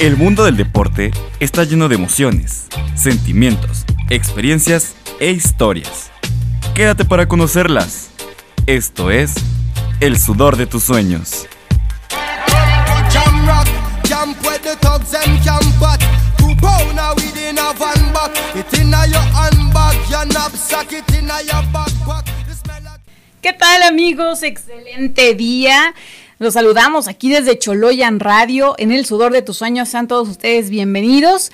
El mundo del deporte está lleno de emociones, sentimientos, experiencias e historias. Quédate para conocerlas. Esto es El sudor de tus sueños. ¿Qué tal amigos? Excelente día. Los saludamos aquí desde Choloyan Radio, en el sudor de tus sueños. Sean todos ustedes bienvenidos.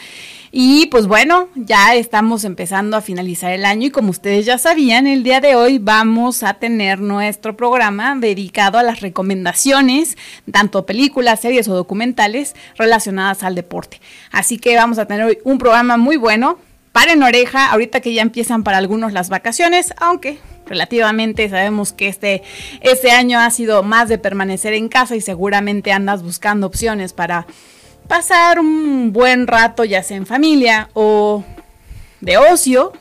Y pues bueno, ya estamos empezando a finalizar el año y como ustedes ya sabían, el día de hoy vamos a tener nuestro programa dedicado a las recomendaciones, tanto películas, series o documentales relacionadas al deporte. Así que vamos a tener hoy un programa muy bueno. Paren oreja, ahorita que ya empiezan para algunos las vacaciones, aunque relativamente sabemos que este, este año ha sido más de permanecer en casa y seguramente andas buscando opciones para pasar un buen rato ya sea en familia o de ocio,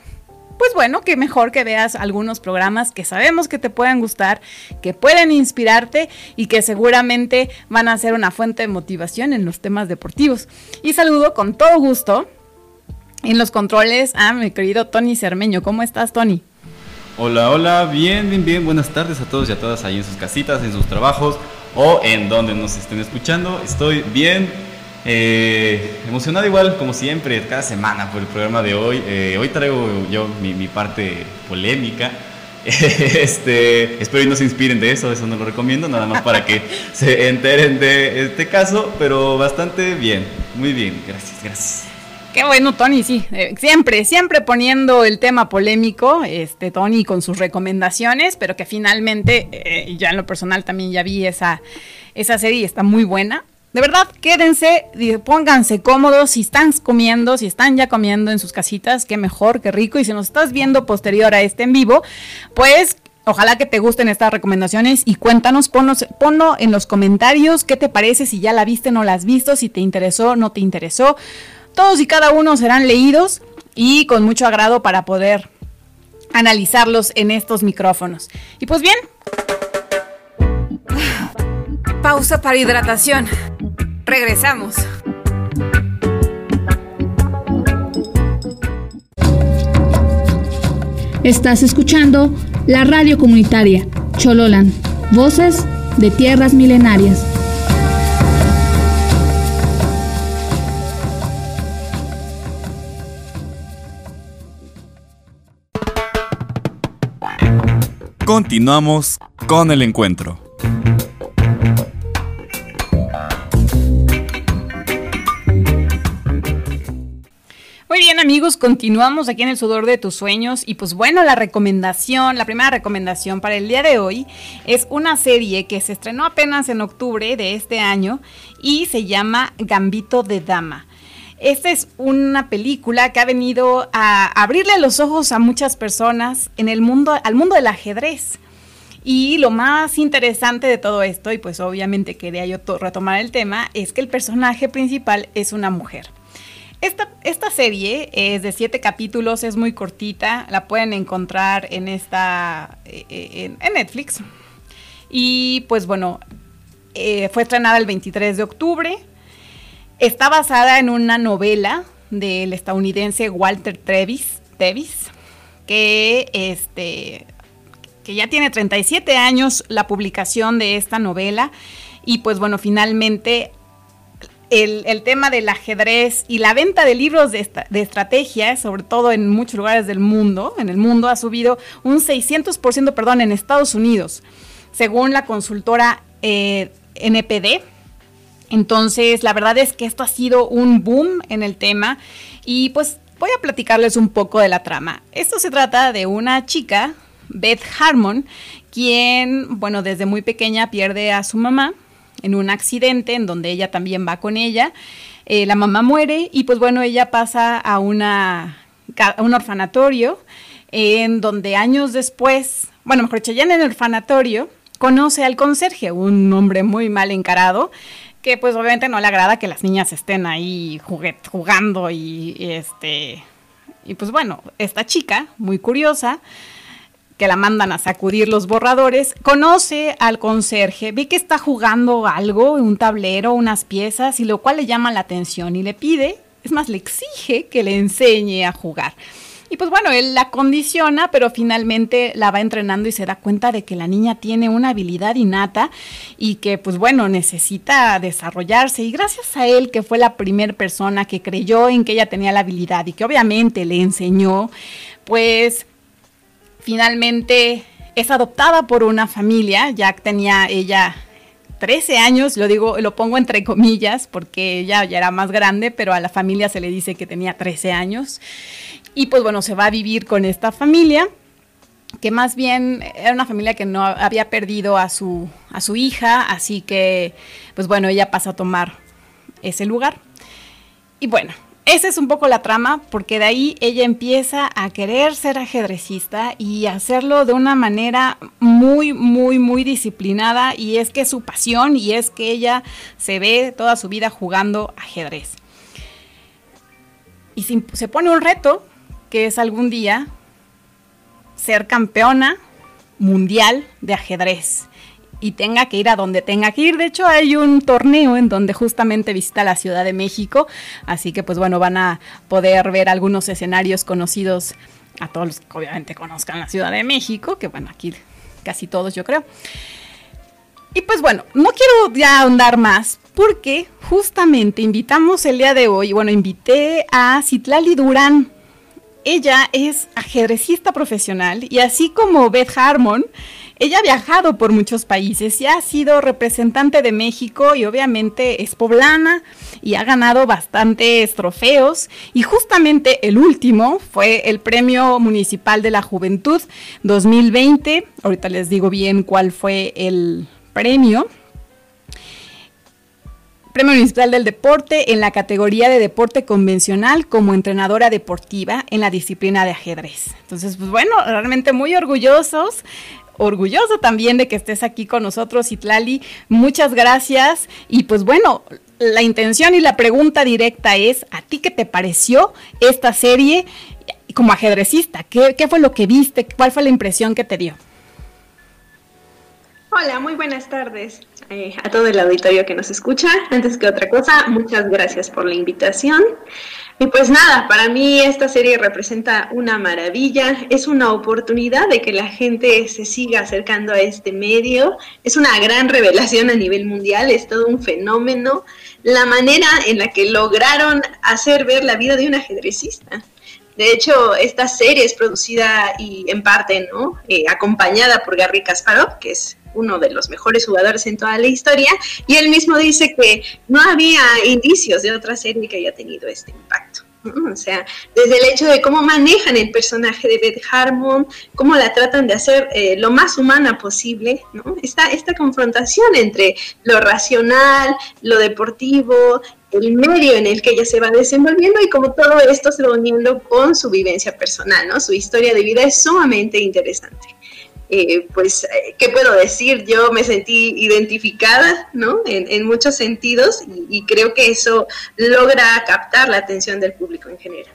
pues bueno, que mejor que veas algunos programas que sabemos que te pueden gustar, que pueden inspirarte y que seguramente van a ser una fuente de motivación en los temas deportivos. Y saludo con todo gusto en los controles a mi querido Tony Cermeño. ¿Cómo estás, Tony? Hola, hola, bien, bien, bien. Buenas tardes a todos y a todas ahí en sus casitas, en sus trabajos o en donde nos estén escuchando. Estoy bien, eh, emocionado igual, como siempre, cada semana por el programa de hoy. Eh, hoy traigo yo mi, parte polémica. este, espero y no se inspiren de eso, eso no lo recomiendo, nada más para que se enteren de este caso, pero bastante bien, muy bien, gracias, gracias. Qué bueno, Tony, sí. Eh, siempre, siempre poniendo el tema polémico, este, Tony, con sus recomendaciones, pero que finalmente, eh, ya en lo personal también ya vi esa, esa serie está muy buena. De verdad, quédense, pónganse cómodos, si están comiendo, si están ya comiendo en sus casitas, qué mejor, qué rico. Y si nos estás viendo posterior a este en vivo, pues Ojalá que te gusten estas recomendaciones y cuéntanos, ponlo en los comentarios qué te parece, si ya la viste, no la has visto, si te interesó, no te interesó. Todos y cada uno serán leídos y con mucho agrado para poder analizarlos en estos micrófonos. Y pues bien, pausa para hidratación. Regresamos. Estás escuchando la radio comunitaria Chololan, voces de tierras milenarias. Continuamos con el encuentro. Muy bien amigos, continuamos aquí en el sudor de tus sueños y pues bueno, la recomendación, la primera recomendación para el día de hoy es una serie que se estrenó apenas en octubre de este año y se llama Gambito de Dama. Esta es una película que ha venido a abrirle los ojos a muchas personas en el mundo, al mundo del ajedrez. Y lo más interesante de todo esto, y pues obviamente quería yo retomar el tema, es que el personaje principal es una mujer. Esta, esta, serie es de siete capítulos, es muy cortita, la pueden encontrar en esta eh, eh, en, Netflix. Y pues bueno, eh, fue estrenada el 23 de octubre. Está basada en una novela del estadounidense Walter Travis, Tevis, que, este, que ya tiene 37 años la publicación de esta novela. Y pues bueno, finalmente el, tema del ajedrez y la venta de libros de, de, estrategia, sobre todo en muchos lugares del mundo, en el mundo ha subido un 600%, perdón, en Estados Unidos, según la consultora eh, NPD, entonces, la verdad es que esto ha sido un boom en el tema y pues voy a platicarles un poco de la trama. Esto se trata de una chica, Beth Harmon, quien, bueno, desde muy pequeña pierde a su mamá en un accidente en donde ella también va con ella. Eh, la mamá muere y pues bueno, ella pasa a, una, a un orfanatorio en donde años después, bueno, mejor dicho, ya en el orfanatorio, conoce al conserje, un hombre muy mal encarado, que pues obviamente no le agrada que las niñas estén ahí jugando y, este y pues bueno, esta chica, muy curiosa, que la mandan a sacudir los borradores, conoce al conserje, ve que está jugando algo, un tablero, unas piezas, y lo cual le llama la atención y le pide, es más, le exige que le enseñe a jugar. Y pues bueno, él la condiciona, pero finalmente la va entrenando y se da cuenta de que la niña tiene una habilidad innata y que pues bueno, necesita desarrollarse. Y gracias a él, que fue la primera persona que creyó en que ella tenía la habilidad y que obviamente le enseñó, pues finalmente es adoptada por una familia, ya tenía ella 13 años, lo digo, lo pongo entre comillas porque ella ya era más grande, pero a la familia se le dice que tenía 13 años. Y pues bueno, se va a vivir con esta familia, que más bien era una familia que no había perdido a su, a su hija, así que pues bueno, ella pasa a tomar ese lugar. Y bueno, esa es un poco la trama, porque de ahí ella empieza a querer ser ajedrecista y hacerlo de una manera muy, muy, muy disciplinada. Y es que es su pasión y es que ella se ve toda su vida jugando ajedrez. Y se pone un reto que es algún día ser campeona mundial de ajedrez y tenga que ir a donde tenga que ir. De hecho, hay un torneo en donde justamente visita la Ciudad de México, así que pues bueno, van a poder ver algunos escenarios conocidos a todos los que obviamente conozcan la Ciudad de México, que bueno, aquí casi todos yo creo. Y pues bueno, no quiero ya ahondar más porque justamente invitamos el día de hoy, bueno, invité a Citlali Durán, ella es ajedrecista profesional y así como Beth Harmon, ella ha viajado por muchos países y ha sido representante de México y obviamente es poblana y ha ganado bastantes trofeos y justamente el último fue el Premio Municipal de la Juventud 2020. Ahorita les digo bien cuál fue el premio. Premio Municipal del Deporte en la categoría de deporte convencional como entrenadora deportiva en la disciplina de ajedrez. Entonces, pues bueno, realmente muy orgullosos. Orgulloso también de que estés aquí con nosotros, Itlali. Muchas gracias. Y pues bueno, la intención y la pregunta directa es, ¿a ti qué te pareció esta serie como ajedrecista? ¿Qué, qué fue lo que viste? ¿Cuál fue la impresión que te dio? Hola, muy buenas tardes eh, a todo el auditorio que nos escucha. Antes que otra cosa, muchas gracias por la invitación. Y pues nada, para mí esta serie representa una maravilla, es una oportunidad de que la gente se siga acercando a este medio, es una gran revelación a nivel mundial, es todo un fenómeno, la manera en la que lograron hacer ver la vida de un ajedrecista. De hecho, esta serie es producida y en parte, ¿no? Eh, acompañada por Gary Kasparov, que es uno de los mejores jugadores en toda la historia, y él mismo dice que no había indicios de otra serie que haya tenido este impacto. O sea, desde el hecho de cómo manejan el personaje de Beth Harmon, cómo la tratan de hacer eh, lo más humana posible. Esta, esta confrontación entre lo racional, lo deportivo, el medio en el que ella se va desenvolviendo y cómo todo esto se va uniendo con su vivencia personal. Su historia de vida es sumamente interesante. Eh, pues, eh, ¿qué puedo decir? Yo me sentí identificada, ¿no? En, muchos sentidos y creo que eso logra captar la atención del público en general.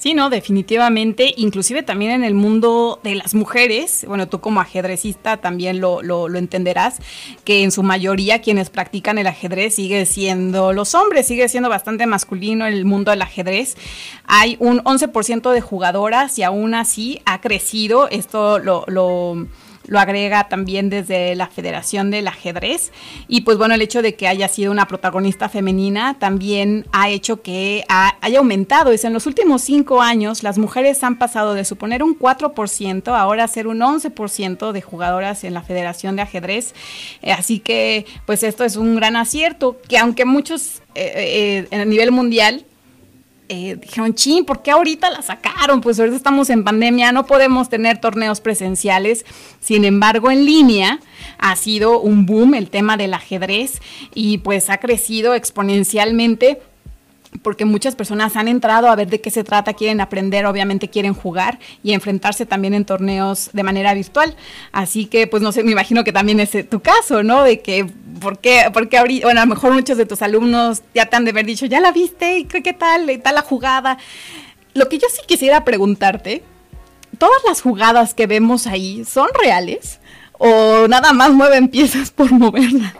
Sí, no, definitivamente, inclusive también en el mundo de las mujeres, bueno, tú como ajedrecista también lo, lo, entenderás, que en su mayoría quienes practican el ajedrez sigue siendo los hombres, sigue siendo bastante masculino el mundo del ajedrez. Hay un 11% de jugadoras y aún así ha crecido, esto lo, lo lo agrega también desde la Federación del Ajedrez. Y pues bueno, el hecho de que haya sido una protagonista femenina también ha hecho que haya aumentado. Es en los últimos cinco años las mujeres han pasado de suponer un 4% ahora a ser un 11% de jugadoras en la Federación de Ajedrez. Eh, así que pues esto es un gran acierto, que aunque muchos eh, eh, a nivel mundial eh, dijeron, chin, ¿por qué ahorita la sacaron? Pues ahorita estamos en pandemia, no podemos tener torneos presenciales. Sin embargo, en línea ha sido un boom el tema del ajedrez y pues ha crecido exponencialmente porque muchas personas han entrado a ver de qué se trata, quieren aprender, obviamente quieren jugar y enfrentarse también en torneos de manera virtual. Así que, pues no sé, me imagino que también es tu caso, ¿no? De que, ¿por qué, porque ahorita, bueno, a lo mejor muchos de tus alumnos ya te han de haber dicho, ya la viste, ¿y qué, tal? ¿Y tal la jugada? Lo que yo sí quisiera preguntarte, todas las jugadas que vemos ahí son reales o nada más mueven piezas por moverlas.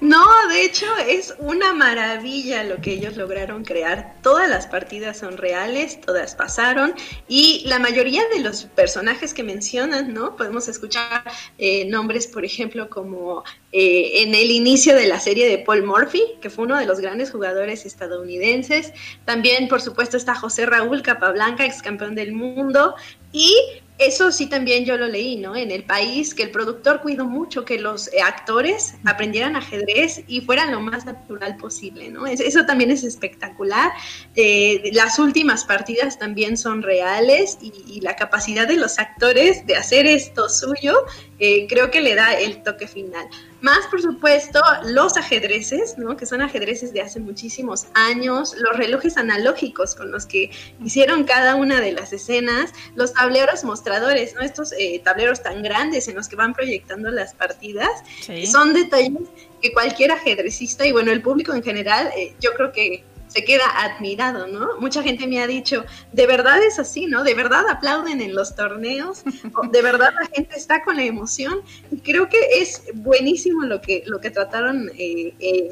No, de hecho es una maravilla lo que ellos lograron crear. Todas las partidas son reales, todas pasaron y la mayoría de los personajes que mencionan, ¿no? Podemos escuchar eh, nombres, por ejemplo, como eh, en el inicio de la serie de Paul Murphy, que fue uno de los grandes jugadores estadounidenses. También, por supuesto, está José Raúl Capablanca, ex campeón del mundo. Y eso sí también yo lo leí, ¿no? En el país, que el productor cuidó mucho que los eh, actores aprendieran ajedrez y fueran lo más natural posible, ¿no? Eso también es espectacular. Eh, las últimas partidas también son reales y, la capacidad de los actores de hacer esto suyo, eh, creo que le da el toque final. Más, por supuesto, los ajedrezes, ¿no? que son ajedrezes de hace muchísimos años, los relojes analógicos con los que hicieron cada una de las escenas, los tableros mostradores, ¿no? estos eh, tableros tan grandes en los que van proyectando las partidas, son detalles que cualquier ajedrecista y bueno, el público en general, eh, yo creo que se queda admirado, ¿no? Mucha gente me ha dicho, de verdad es así, ¿no? De verdad aplauden en los torneos, de verdad la gente está con la emoción y creo que es buenísimo lo que, lo que trataron eh, eh,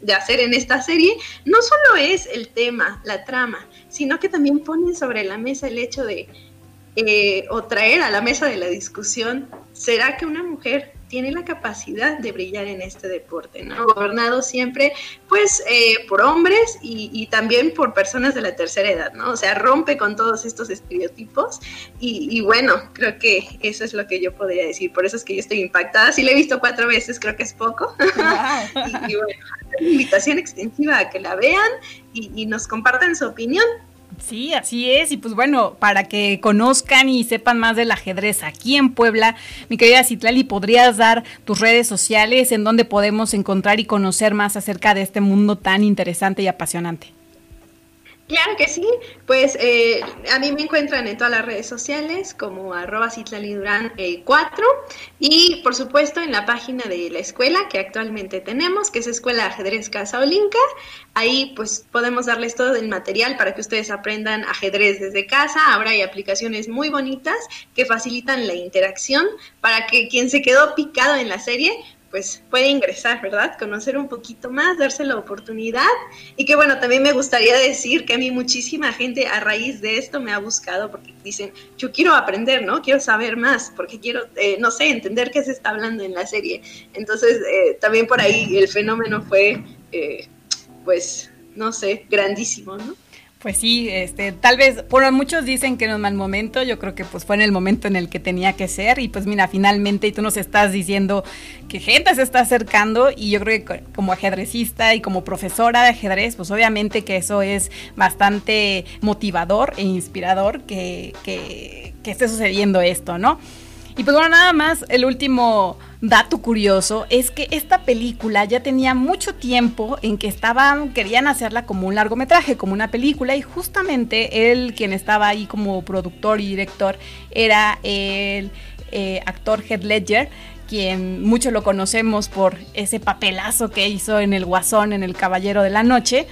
de hacer en esta serie. No solo es el tema, la trama, sino que también ponen sobre la mesa el hecho de, eh, o traer a la mesa de la discusión, ¿será que una mujer tiene la capacidad de brillar en este deporte, ¿no? Gobernado siempre, pues, eh, por hombres y, también por personas de la tercera edad, ¿no? O sea, rompe con todos estos estereotipos y, bueno, creo que eso es lo que yo podría decir. Por eso es que yo estoy impactada. Si la he visto cuatro veces, creo que es poco. y, bueno, invitación extensiva a que la vean y nos compartan su opinión. Sí, así es. Y pues bueno, para que conozcan y sepan más del ajedrez aquí en Puebla, mi querida Citlali, ¿podrías dar tus redes sociales en donde podemos encontrar y conocer más acerca de este mundo tan interesante y apasionante? Claro que sí, pues eh, a mí me encuentran en todas las redes sociales como arroba Durán 4 y por supuesto en la página de la escuela que actualmente tenemos, que es Escuela Ajedrez Casa Olinka. Ahí pues podemos darles todo el material para que ustedes aprendan ajedrez desde casa. Ahora hay aplicaciones muy bonitas que facilitan la interacción para que quien se quedó picado en la serie pues puede ingresar, ¿verdad? Conocer un poquito más, darse la oportunidad. Y que bueno, también me gustaría decir que a mí muchísima gente a raíz de esto me ha buscado porque dicen, yo quiero aprender, ¿no? Quiero saber más, porque quiero, eh, no sé, entender qué se está hablando en la serie. Entonces, eh, también por ahí el fenómeno fue, eh, pues, no sé, grandísimo, ¿no? Pues sí, este, tal vez, bueno, muchos dicen que no es mal momento, yo creo que pues fue en el momento en el que tenía que ser y pues mira, finalmente y tú nos estás diciendo que gente se está acercando y yo creo que como ajedrecista y como profesora de ajedrez, pues obviamente que eso es bastante motivador e inspirador que, que, que esté sucediendo esto, ¿no? Y pues bueno, nada más, el último dato curioso es que esta película ya tenía mucho tiempo en que estaban, querían hacerla como un largometraje, como una película, y justamente él, quien estaba ahí como productor y director, era el eh, actor Heath Ledger quien mucho lo conocemos por ese papelazo que hizo en El Guasón, en El Caballero de la Noche.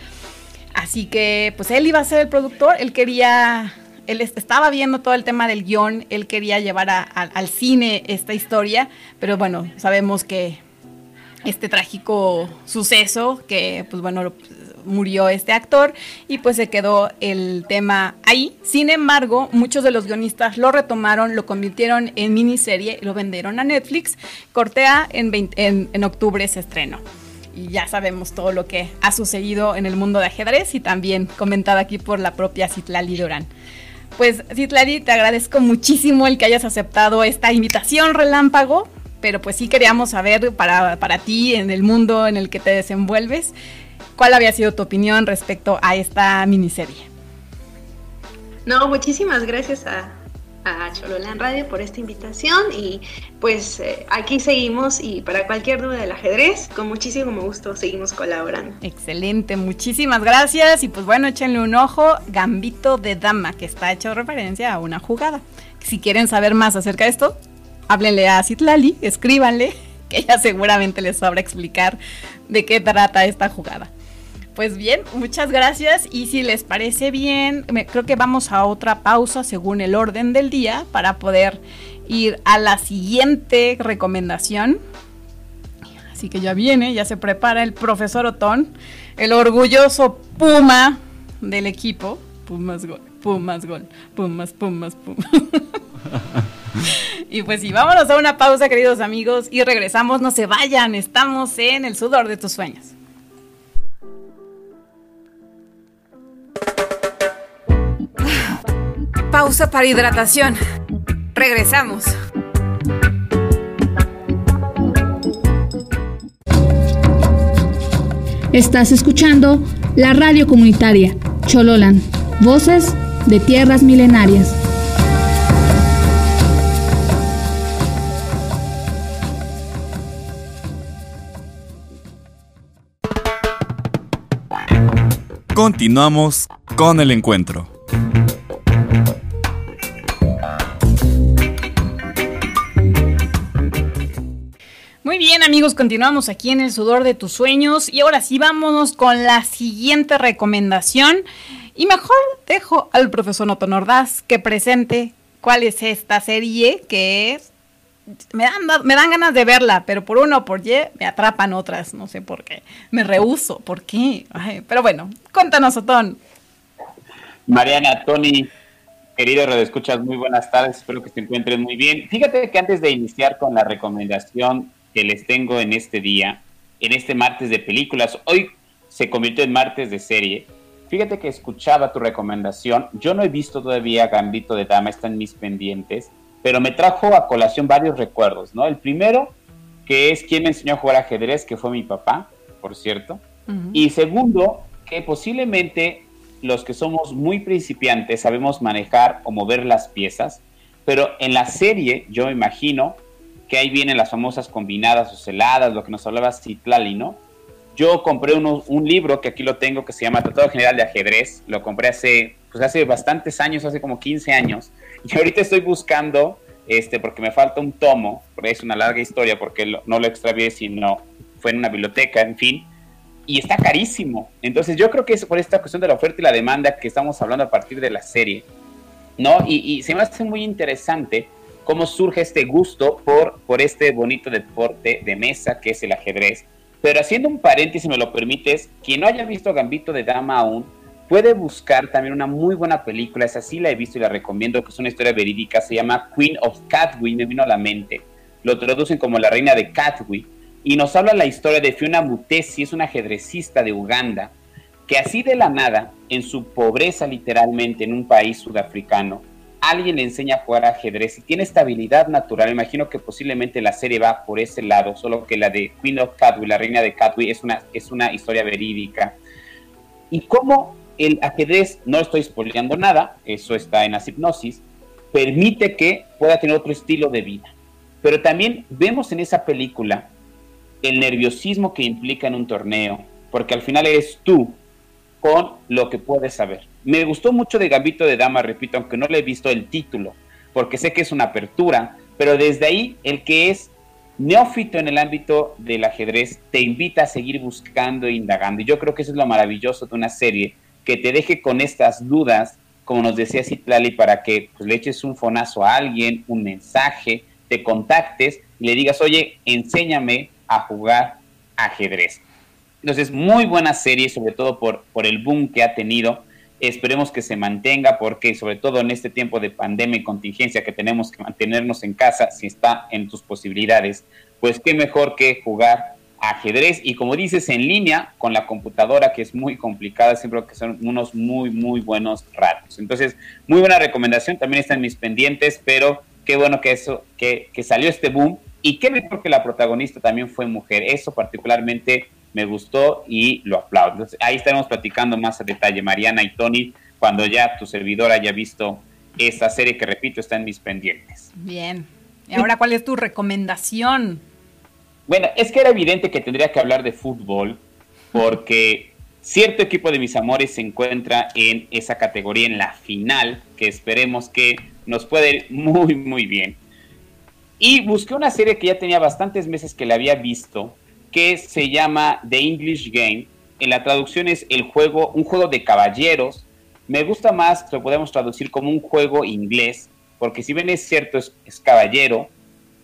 Así que, pues él iba a ser el productor, él quería él estaba viendo todo el tema del guion, él quería llevar al cine esta historia, pero bueno, sabemos que este trágico suceso, que pues bueno, murió este actor y pues se quedó el tema ahí. Sin embargo, muchos de los guionistas lo retomaron, lo convirtieron en miniserie, lo vendieron a Netflix. Cortea en, en, octubre se estrenó y ya sabemos todo lo que ha sucedido en el mundo de ajedrez y también comentado aquí por la propia Citlali Durán. Pues Citlali, te agradezco muchísimo el que hayas aceptado esta invitación relámpago, pero pues sí queríamos saber para, para ti, en el mundo en el que te desenvuelves, cuál había sido tu opinión respecto a esta miniserie. No, muchísimas gracias a, a Chololán Radio por esta invitación y pues eh, aquí seguimos y para cualquier duda del ajedrez, con muchísimo gusto seguimos colaborando. Excelente, muchísimas gracias y pues bueno, échenle un ojo, Gambito de Dama, que está hecho referencia a una jugada. Si quieren saber más acerca de esto, háblenle a Citlali, escríbanle, que ella seguramente les sabrá explicar de qué trata esta jugada. Pues bien, muchas gracias y si les parece bien, creo que vamos a otra pausa según el orden del día para poder ir a la siguiente recomendación. Así que ya viene, ya se prepara el profesor Otón, el orgulloso Puma del equipo. Pumas gol, Pumas gol, Pumas, Pumas, Pumas. y pues sí, vámonos a una pausa, queridos amigos, y regresamos. No se vayan, estamos en el sudor de tus sueños. Pausa para hidratación. Regresamos. Estás escuchando la radio comunitaria Chololan, voces de tierras milenarias. Continuamos con el encuentro. Amigos, continuamos aquí en el sudor de tus sueños y ahora sí vámonos con la siguiente recomendación y mejor dejo al profesor Noto Nordaz que presente cuál es esta serie que es me dan, me dan ganas de verla, pero por uno o por Y me atrapan otras, no sé por qué. Me rehuso, ¿por qué? pero bueno, cuéntanos, Otón. Mariana, Tony, querido escuchas muy buenas tardes, espero que se encuentren muy bien. Fíjate que antes de iniciar con la recomendación que les tengo en este día, en este martes de películas. Hoy se convirtió en martes de serie. Fíjate que escuchaba tu recomendación. Yo no he visto todavía Gambito de Dama, están mis pendientes, pero me trajo a colación varios recuerdos, ¿no? El primero, que es quien me enseñó a jugar ajedrez, que fue mi papá, por cierto. Y segundo, que posiblemente los que somos muy principiantes sabemos manejar o mover las piezas, pero en la serie, yo me imagino, que ahí vienen las famosas combinadas o celadas, lo que nos hablaba Citlali, ¿no? Yo compré un libro que aquí lo tengo que se llama Tratado General de Ajedrez, lo compré hace, pues hace bastantes años, hace como 15 años, y ahorita estoy buscando, este, porque me falta un tomo, porque es una larga historia, porque no lo extravié, sino fue en una biblioteca, en fin, y está carísimo. Entonces yo creo que es por esta cuestión de la oferta y la demanda que estamos hablando a partir de la serie, ¿no? Y, y se me hace muy interesante cómo surge este gusto por, por este bonito deporte de mesa que es el ajedrez. Pero haciendo un paréntesis, si me lo permites, quien no haya visto Gambito de Dama aún, puede buscar también una muy buena película, esa sí la he visto y la recomiendo, que es una historia verídica, se llama Queen of Catwi, me vino a la mente. Lo traducen como la reina de Catwi, y nos habla la historia de Fiona Mutesi, es una ajedrecista de Uganda, que así de la nada, en su pobreza literalmente en un país sudafricano, alguien le enseña a jugar ajedrez y tiene estabilidad natural, imagino que posiblemente la serie va por ese lado, solo que la de Queen of Catwi, la reina de Catwi, es una, es una historia verídica. Y cómo el ajedrez, no estoy spoileando nada, eso está en la hipnosis, permite que pueda tener otro estilo de vida. Pero también vemos en esa película el nerviosismo que implica en un torneo, porque al final eres tú con lo que puedes saber. Me gustó mucho de Gambito de Dama, repito, aunque no le he visto el título, porque sé que es una apertura, pero desde ahí el que es neófito en el ámbito del ajedrez te invita a seguir buscando e indagando. Y yo creo que eso es lo maravilloso de una serie, que te deje con estas dudas, como nos decía Citlali, para que pues, le eches un fonazo a alguien, un mensaje, te contactes y le digas, oye, enséñame a jugar ajedrez. Entonces, muy buena serie, sobre todo por, por el boom que ha tenido. Esperemos que se mantenga porque sobre todo en este tiempo de pandemia y contingencia que tenemos que mantenernos en casa, si está en tus posibilidades, pues qué mejor que jugar ajedrez y como dices en línea con la computadora que es muy complicada, siempre que son unos muy muy buenos ratos. Entonces, muy buena recomendación, también están mis pendientes, pero qué bueno que eso que, que salió este boom y qué mejor que la protagonista también fue mujer. Eso particularmente me gustó y lo aplaudo. Entonces, ahí estaremos platicando más a detalle, Mariana y Tony, cuando ya tu servidor haya visto esta serie que, repito, está en mis pendientes. Bien. ¿Y ahora cuál es tu recomendación? Bueno, es que era evidente que tendría que hablar de fútbol, porque cierto equipo de mis amores se encuentra en esa categoría, en la final, que esperemos que nos puede ir muy, muy bien. Y busqué una serie que ya tenía bastantes meses que la había visto, que se llama The English Game, en la traducción es el juego, un juego de caballeros. Me gusta más, lo podemos traducir como un juego inglés, porque si bien es cierto, es, caballero,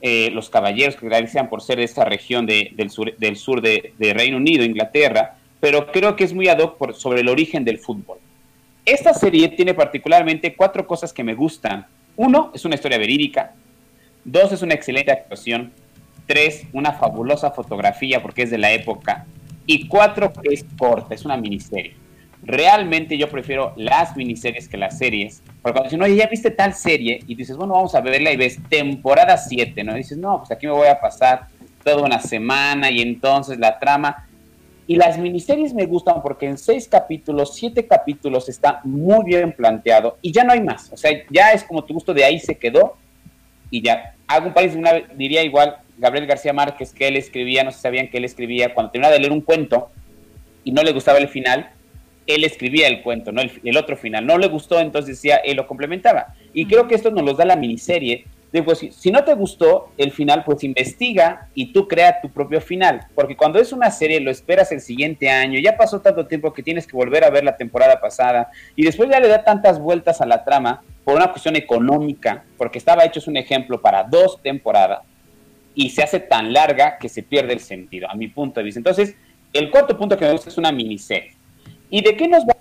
eh, los caballeros que realizan por ser de esta región del sur, del sur de, Reino Unido, Inglaterra, pero creo que es muy ad hoc por, sobre el origen del fútbol. Esta serie tiene particularmente cuatro cosas que me gustan. Uno, es una historia verídica. Dos, es una excelente actuación. Tres, una fabulosa fotografía porque es de la época. Y cuatro, que es corta, es una miniserie. Realmente yo prefiero las miniseries que las series. Porque cuando dicen, oye, ya viste tal serie, y dices, bueno, vamos a verla y ves temporada 7, ¿no? Dices, no, pues aquí me voy a pasar toda una semana y entonces la trama. Y las miniseries me gustan porque en seis capítulos, siete capítulos está muy bien planteado y ya no hay más. O sea, ya es como tu gusto de ahí se quedó y ya. Hago un país, una, diría igual, Gabriel García Márquez, que él escribía, no si sabían que él escribía, cuando terminaba de leer un cuento y no le gustaba el final, él escribía el cuento, no el, otro final. No le gustó, entonces decía, él lo complementaba. Y creo que esto nos lo da la miniserie. De, pues, si, no te gustó el final, pues investiga y tú crea tu propio final. Porque cuando es una serie, lo esperas el siguiente año, ya pasó tanto tiempo que tienes que volver a ver la temporada pasada, y después ya le da tantas vueltas a la trama por una cuestión económica, porque estaba hecho, es un ejemplo, para dos temporadas y se hace tan larga que se pierde el sentido, a mi punto de vista. Entonces, el cuarto punto que me gusta es una miniserie. ¿Y de qué nos va?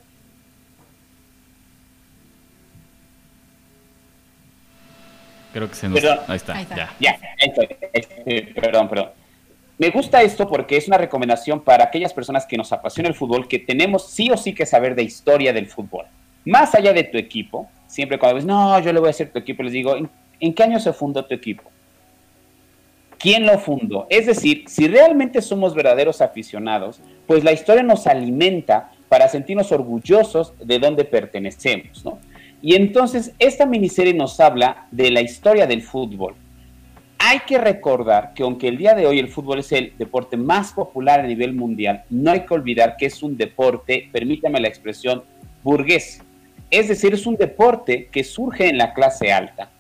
Creo que se nos... Perdón. Ahí está, ya. Ya, perdón, perdón. Me gusta esto porque es una recomendación para aquellas personas que nos apasiona el fútbol, que tenemos sí o sí que saber de historia del fútbol. Más allá de tu equipo, siempre cuando ves, no, yo le voy a hacer tu equipo, les digo, ¿en qué año se fundó tu equipo? Quién lo fundó. Es decir, si realmente somos verdaderos aficionados, pues la historia nos alimenta para sentirnos orgullosos de dónde pertenecemos, ¿no? Y entonces esta miniserie nos habla de la historia del fútbol. Hay que recordar que aunque el día de hoy el fútbol es el deporte más popular a nivel mundial, no hay que olvidar que es un deporte, permítame la expresión, burgués. Es decir, es un deporte que surge en la clase alta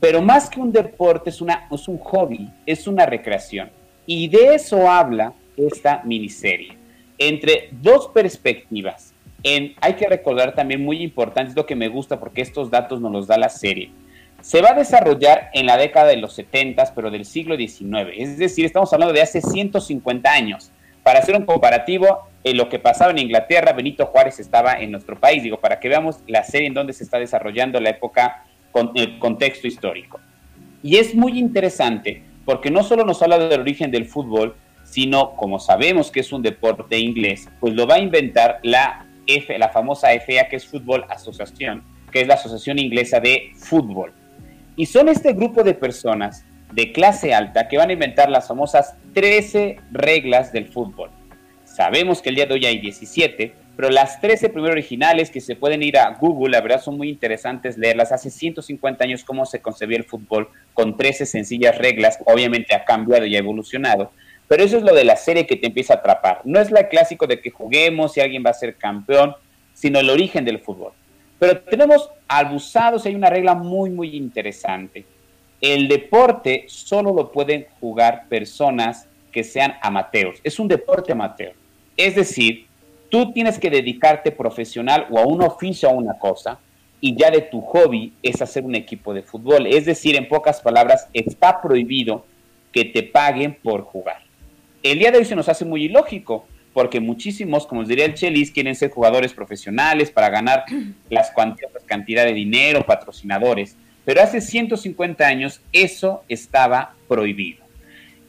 pero más que un deporte, es, una, es un hobby, es una recreación. Y de eso habla esta miniserie. Entre dos perspectivas. En, hay que recordar también muy importante, es lo que me gusta porque estos datos nos los da la serie. Se va a desarrollar en la década de los 70, pero del siglo XIX. Es decir, estamos hablando de hace 150 años. Para hacer un comparativo, en lo que pasaba en Inglaterra, Benito Juárez estaba en nuestro país. Digo, para que veamos la serie en donde se está desarrollando la época el contexto histórico. Y es muy interesante porque no solo nos habla del origen del fútbol, sino como sabemos que es un deporte inglés, pues lo va a inventar la F, la famosa FA que es Fútbol Asociación, que es la Asociación Inglesa de Fútbol. Y son este grupo de personas de clase alta que van a inventar las famosas 13 reglas del fútbol. Sabemos que el día de hoy hay 17, pero las 13 primeras originales que se pueden ir a Google, la verdad son muy interesantes leerlas. Hace 150 años cómo se concebía el fútbol con 13 sencillas reglas, obviamente ha cambiado y ha evolucionado, pero eso es lo de la serie que te empieza a atrapar. No es la clásico de que juguemos y alguien va a ser campeón, sino el origen del fútbol. Pero tenemos abusados hay una regla muy, muy interesante. El deporte solo lo pueden jugar personas que sean amateurs. Es un deporte amateur. Es decir, Tú tienes que dedicarte profesional o a un oficio a una cosa y ya de tu hobby es hacer un equipo de fútbol. Es decir, en pocas palabras, está prohibido que te paguen por jugar. El día de hoy se nos hace muy ilógico porque muchísimos, como diría el Chelis, quieren ser jugadores profesionales para ganar las cuantiosas cantidad de dinero, patrocinadores. Pero hace 150 años eso estaba prohibido.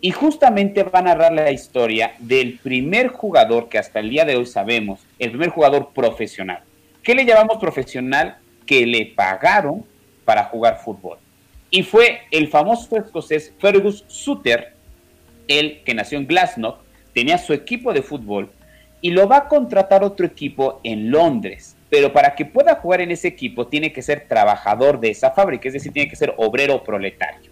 Y justamente va a narrar la historia del primer jugador que hasta el día de hoy sabemos, el primer jugador profesional. ¿Qué le llamamos profesional? Que le pagaron para jugar fútbol. Y fue el famoso escocés Fergus Suter, el que nació en Glasgow, tenía su equipo de fútbol y lo va a contratar otro equipo en Londres. Pero para que pueda jugar en ese equipo tiene que ser trabajador de esa fábrica, es decir, tiene que ser obrero proletario.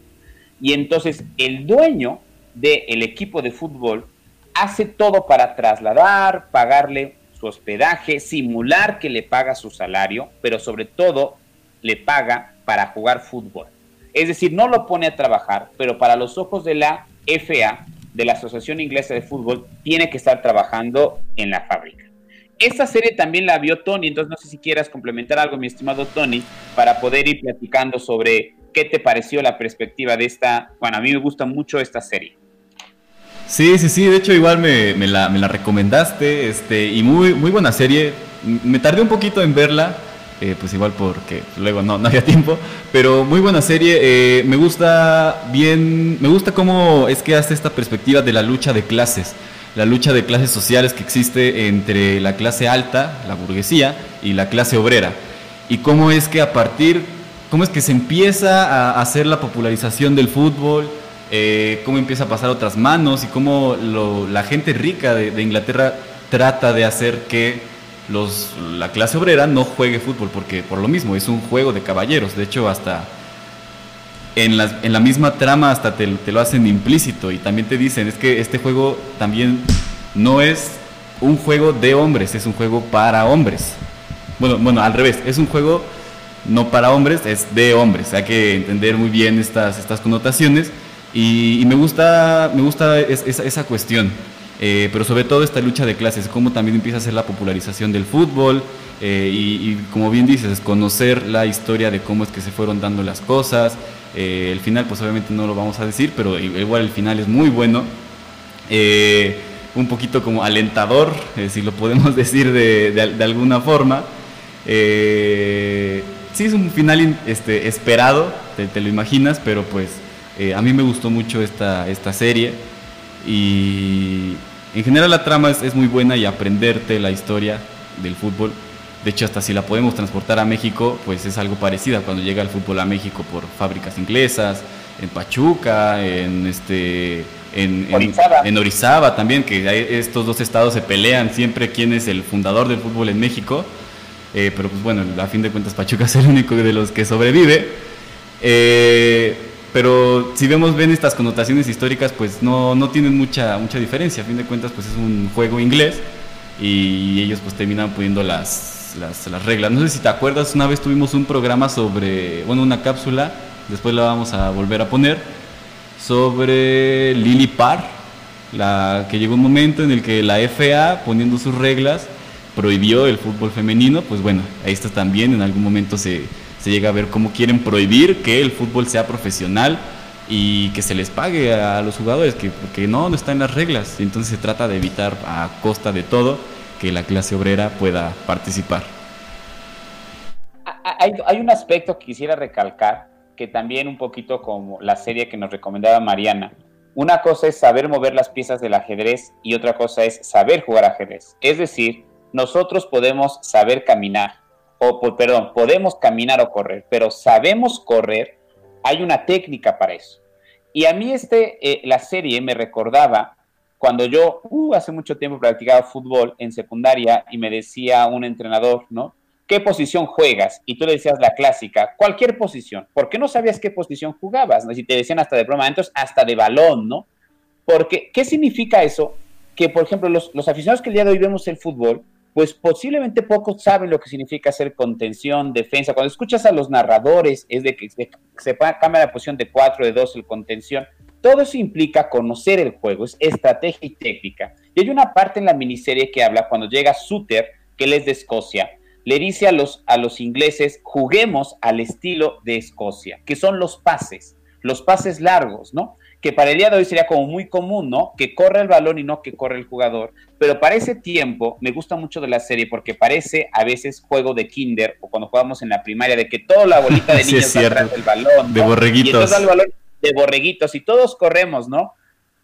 Y entonces el dueño del equipo de fútbol hace todo para trasladar, pagarle su hospedaje, simular que le paga su salario, pero sobre todo le paga para jugar fútbol. Es decir, no lo pone a trabajar, pero para los ojos de la FA de la Asociación Inglesa de Fútbol tiene que estar trabajando en la fábrica. Esta serie también la vio Tony, entonces no sé si quieras complementar algo, mi estimado Tony, para poder ir platicando sobre qué te pareció la perspectiva de esta, bueno, a mí me gusta mucho esta serie. Sí, sí, sí, de hecho igual me, la, recomendaste, este, y muy, muy buena serie. Me tardé un poquito en verla, eh, pues igual porque luego no, no había tiempo, pero muy buena serie. Eh, me gusta bien, me gusta cómo es que hace esta perspectiva de la lucha de clases la lucha de clases sociales que existe entre la clase alta, la burguesía, y la clase obrera. Y cómo es que a partir, cómo es que se empieza a hacer la popularización del fútbol, eh, cómo empieza a pasar otras manos y cómo la gente rica de, Inglaterra trata de hacer que la clase obrera no juegue fútbol, porque por lo mismo es un juego de caballeros. De hecho, hasta en la, misma trama hasta te, te, lo hacen implícito y también te dicen, es que este juego también no es un juego de hombres, es un juego para hombres. Bueno, bueno, al revés, es un juego no para hombres, es de hombres. Hay que entender muy bien estas connotaciones y, me gusta, me gusta esa cuestión. Eh, pero sobre todo esta lucha de clases, cómo también empieza a ser la popularización del fútbol eh, y, y, como bien dices, conocer la historia de cómo es que se fueron dando las cosas, eh, el final, pues obviamente no lo vamos a decir, pero igual el final es muy bueno. Eh, un poquito como alentador, eh, si lo podemos decir de, alguna forma. sí, es un final este, esperado, te, lo imaginas, pero pues a mí me gustó mucho esta, esta serie. Y en general la trama es muy buena y aprenderte la historia del fútbol de hecho, hasta si la podemos transportar a México, pues es algo parecido cuando llega el fútbol a México por fábricas inglesas, en Pachuca, en este en, Orizaba. también, que estos dos estados se pelean siempre quién es el fundador del fútbol en México. Eh, pero pues bueno, a fin de cuentas Pachuca es el único de los que sobrevive. Eh, pero si vemos bien estas connotaciones históricas, pues no, no tienen mucha, mucha diferencia. A fin de cuentas, pues es un juego inglés y ellos pues terminan poniendo las, las, reglas. No sé si te acuerdas, una vez tuvimos un programa sobre, bueno, una cápsula, después la vamos a volver a poner, sobre Lily Parr, la que llegó un momento en el que la FA, poniendo sus reglas, prohibió el fútbol femenino, pues bueno, ahí está también, en algún momento se, se llega a ver cómo quieren prohibir que el fútbol sea profesional y que se les pague a los jugadores, que porque no, no está en las reglas. Entonces se trata de evitar a costa de todo que la clase obrera pueda participar. Hay, un aspecto que quisiera recalcar, que también un poquito como la serie que nos recomendaba Mariana. Una cosa es saber mover las piezas del ajedrez y otra cosa es saber jugar ajedrez. Es decir, nosotros podemos saber caminar, o perdón, podemos caminar o correr, pero sabemos correr, hay una técnica para eso. Y a mí este, eh, la serie me recordaba cuando yo uh, hace mucho tiempo practicaba fútbol en secundaria y me decía un entrenador, ¿no? ¿Qué posición juegas? Y tú le decías la clásica, cualquier posición. ¿Por qué no sabías qué posición jugabas? ¿No? Si te decían hasta de broma, entonces hasta de balón, ¿no? Porque, ¿qué significa eso? Que, por ejemplo, los, los aficionados que el día de hoy vemos el fútbol, pues posiblemente pocos saben lo que significa hacer contención, defensa. Cuando escuchas a los narradores, es de que se, cambia la posición de 4, de 2, el contención. Todo eso implica conocer el juego, es estrategia y técnica. Y hay una parte en la miniserie que habla cuando llega Suter, que él es de Escocia, le dice a los, a los ingleses, juguemos al estilo de Escocia, que son los pases, los pases largos, ¿no? Que para el día de hoy sería como muy común, ¿no? Que corre el balón y no que corre el jugador. Pero para ese tiempo me gusta mucho de la serie porque parece a veces juego de kinder o cuando jugamos en la primaria de que toda la bolita de niños sí, atrás del balón. De borreguitos. Y el balón de borreguitos y todos corremos, ¿no?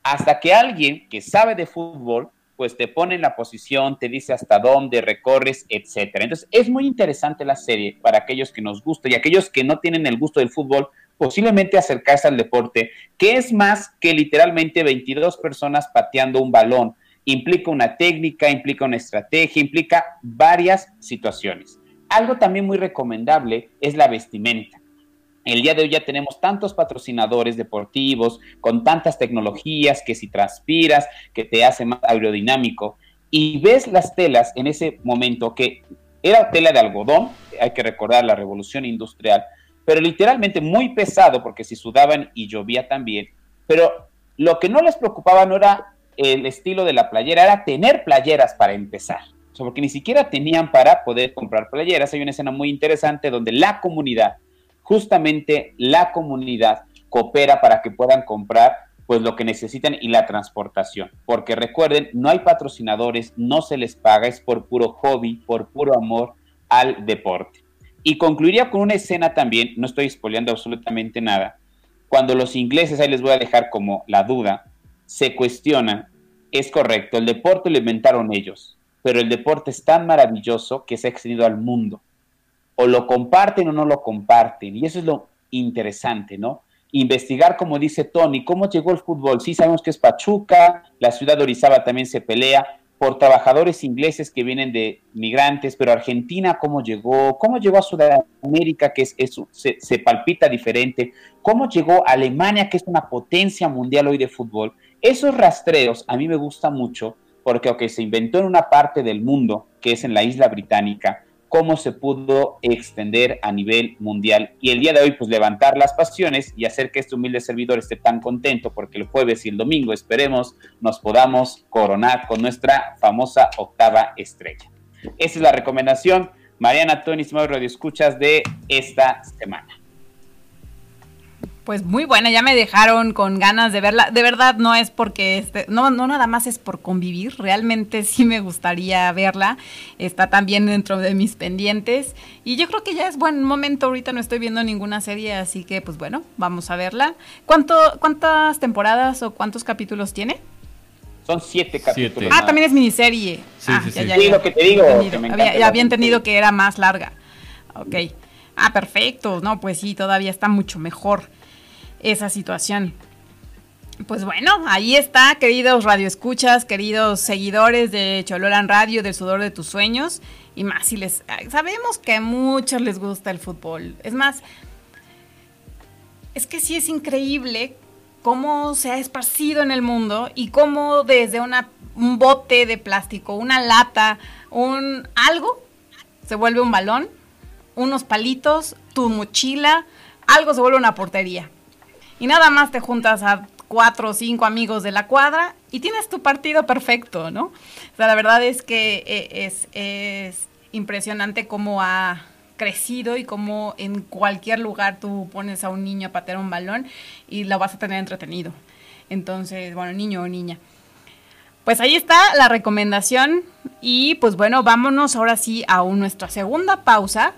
Hasta que alguien que sabe de fútbol, pues te pone en la posición, te dice hasta dónde recorres, etcétera. Entonces, es muy interesante la serie para aquellos que nos gusta y aquellos que no tienen el gusto del fútbol, posiblemente acercarse al deporte, que es más que literalmente 22 personas pateando un balón. Implica una técnica, implica una estrategia, implica varias situaciones. Algo también muy recomendable es la vestimenta. El día de hoy ya tenemos tantos patrocinadores deportivos con tantas tecnologías que si transpiras, que te hace más aerodinámico y ves las telas en ese momento que era tela de algodón, hay que recordar la revolución industrial, pero literalmente muy pesado porque si sudaban y llovía también, pero Lo que no les preocupaba no era el estilo de la playera, era tener playeras para empezar. O sea, porque ni siquiera tenían para poder comprar playeras. Hay una escena muy interesante donde la comunidad, justamente la comunidad, coopera para que puedan comprar pues lo que necesitan y la transportación. Porque recuerden, no hay patrocinadores, no se les paga, es por puro hobby, por puro amor al deporte. Y concluiría con una escena también, no estoy spoileando absolutamente nada, cuando los ingleses, ahí les voy a dejar como la duda, se cuestionan, es correcto, el deporte lo inventaron ellos, pero el deporte es tan maravilloso que se ha extendido al mundo. O lo comparten o no lo comparten, y eso es lo interesante, ¿no? investigar, como dice Tony, cómo llegó el fútbol. Sí sabemos que es Pachuca, la ciudad de Orizaba también se pelea por trabajadores ingleses que vienen de migrantes, pero Argentina, cómo llegó, cómo llegó a Sudamérica, que es, se, palpita diferente, cómo llegó Alemania, que es una potencia mundial hoy de fútbol. Esos rastreos a mí me gusta mucho porque aunque se inventó en una parte del mundo, que es en la isla británica, cómo se pudo extender a nivel mundial. Y el día de hoy, pues levantar las pasiones y hacer que este humilde servidor esté tan contento porque el jueves y el domingo, esperemos, nos podamos coronar con nuestra famosa octava estrella. Esa es la recomendación. Mariana, Tony, Radio Escuchas de esta semana. Pues muy buena, ya me dejaron con ganas de verla. De verdad, no es porque, este, no, no nada más es por convivir, realmente sí me gustaría verla. Está también dentro de mis pendientes. Y yo creo que ya es buen momento, ahorita no estoy viendo ninguna serie, así que pues bueno, vamos a verla. ¿Cuánto, ¿Cuántas temporadas o cuántos capítulos tiene? Son siete capítulos. Ah, también es miniserie. Sí, ah, sí, sí. Ya, lo que te digo. había, ya había entendido que era más larga. Ok. Ah, perfecto. No, pues sí, todavía está mucho mejor esa situación. Pues bueno, ahí está, queridos radioescuchas, queridos seguidores de Chololan Radio, del sudor de tus sueños. Y más, si les. Sabemos que a muchos les gusta el fútbol. Es más, es que sí es increíble cómo se ha esparcido en el mundo y cómo desde una, un bote de plástico, una lata, un algo, se vuelve un balón, unos palitos, tu mochila, algo se vuelve una portería y nada más te juntas a cuatro o cinco amigos de la cuadra y tienes tu partido perfecto, ¿no? O sea, la verdad es que eh, es, es impresionante cómo ha crecido y cómo en cualquier lugar tú pones a un niño a patear un balón y lo vas a tener entretenido. Entonces, bueno, niño o niña. Pues ahí está la recomendación y pues bueno, vámonos ahora sí a nuestra segunda pausa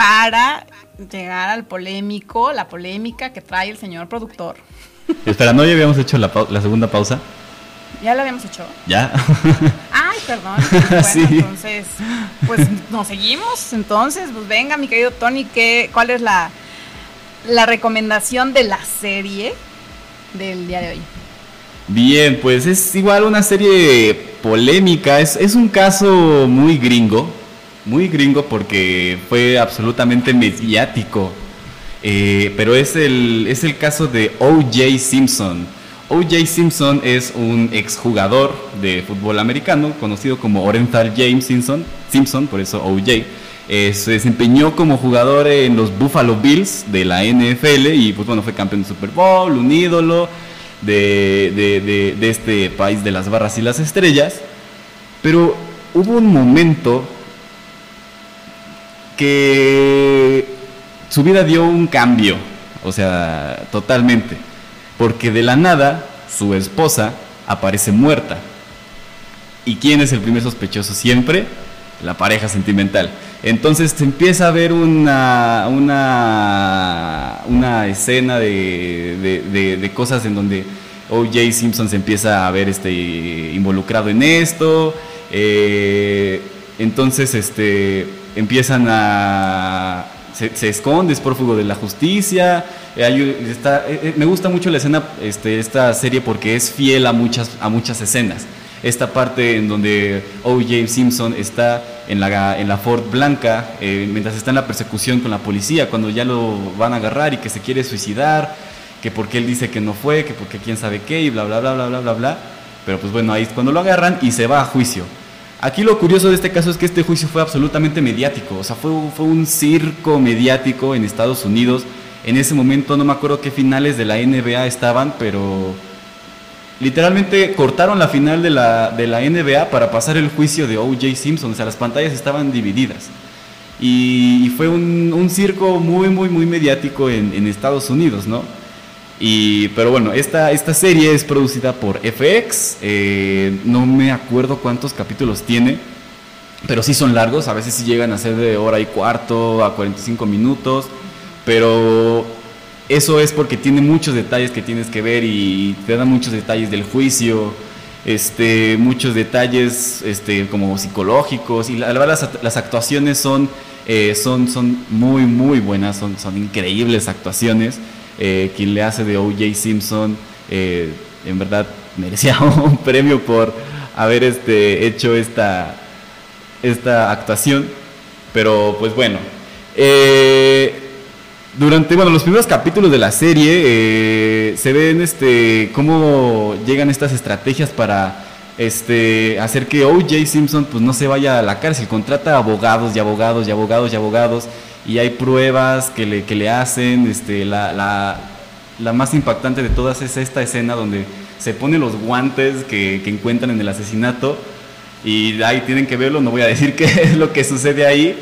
para llegar al polémico, la polémica que trae el señor productor. Espera, ¿no ya habíamos hecho la, segunda pausa? ¿Ya lo habíamos hecho? Ya. Ay, perdón. Bueno, entonces, pues nos seguimos. Entonces, pues venga, mi querido Tony, ¿qué, ¿cuál es la, la recomendación de la serie del día de hoy? Bien, pues es igual una serie polémica. Es, es un caso muy gringo muy gringo porque fue absolutamente mediático. Eh, pero es el, es el caso de O.J. Simpson. O.J. Simpson es un exjugador de fútbol americano, conocido como Orenthal James Simpson, Simpson por eso O.J. Eh, se desempeñó como jugador en los Buffalo Bills de la NFL y pues bueno, fue campeón de Super Bowl, un ídolo de, de, de este país de las barras y las estrellas. Pero hubo un momento que su vida dio un cambio, o sea, totalmente, porque de la nada su esposa aparece muerta. ¿Y quién es el primer sospechoso siempre? La pareja sentimental. Entonces se empieza a ver una, una, una escena de, de, cosas en donde O.J. Simpson se empieza a ver este, involucrado en esto. Eh, entonces, este, empiezan a... Se, esconde, es prófugo de la justicia. Eh, está, eh, eh, me gusta mucho la escena, este, esta serie, porque es fiel a muchas, a muchas escenas. Esta parte en donde O.J. Simpson está en la, en la Ford Blanca, mientras está en la persecución con la policía, cuando ya lo van a agarrar y que se quiere suicidar, que porque él dice que no fue, que porque quién sabe qué, y bla, bla, bla, bla, bla, bla, bla. Pero pues bueno, ahí es cuando lo agarran y se va a juicio. Aquí lo curioso de este caso es que este juicio fue absolutamente mediático, o sea, fue, fue un circo mediático en Estados Unidos. En ese momento no me acuerdo qué finales de la NBA estaban, pero literalmente cortaron la final de la, de la NBA para pasar el juicio de O.J. Simpson. O sea, las pantallas estaban divididas. Y, fue un, circo muy, muy, muy mediático en, Estados Unidos, ¿no? Y, pero bueno, esta, esta serie es producida por FX. Eh, no me acuerdo cuántos capítulos tiene, pero sí son largos. A veces sí llegan a ser de hora y cuarto a 45 minutos. Pero eso es porque tiene muchos detalles que tienes que ver y te da muchos detalles del juicio, este, muchos detalles este, como psicológicos y la, verdad las, las, actuaciones son, eh, son, son muy, muy buenas, son, son increíbles actuaciones. Eh, quien le hace de O.J. Simpson, eh, en verdad merecía un premio por haber este, hecho esta, esta actuación. Pero pues bueno. Eh, durante bueno, los primeros capítulos de la serie se ven este, cómo llegan estas estrategias para este, hacer que O.J. Simpson pues, no se vaya a la cárcel. Contrata abogados y abogados y abogados y abogados y hay pruebas que le, que le hacen. Este, la, la, la, más impactante de todas es esta escena donde se ponen los guantes que, que encuentran en el asesinato y ahí tienen que verlo. No voy a decir qué es lo que sucede ahí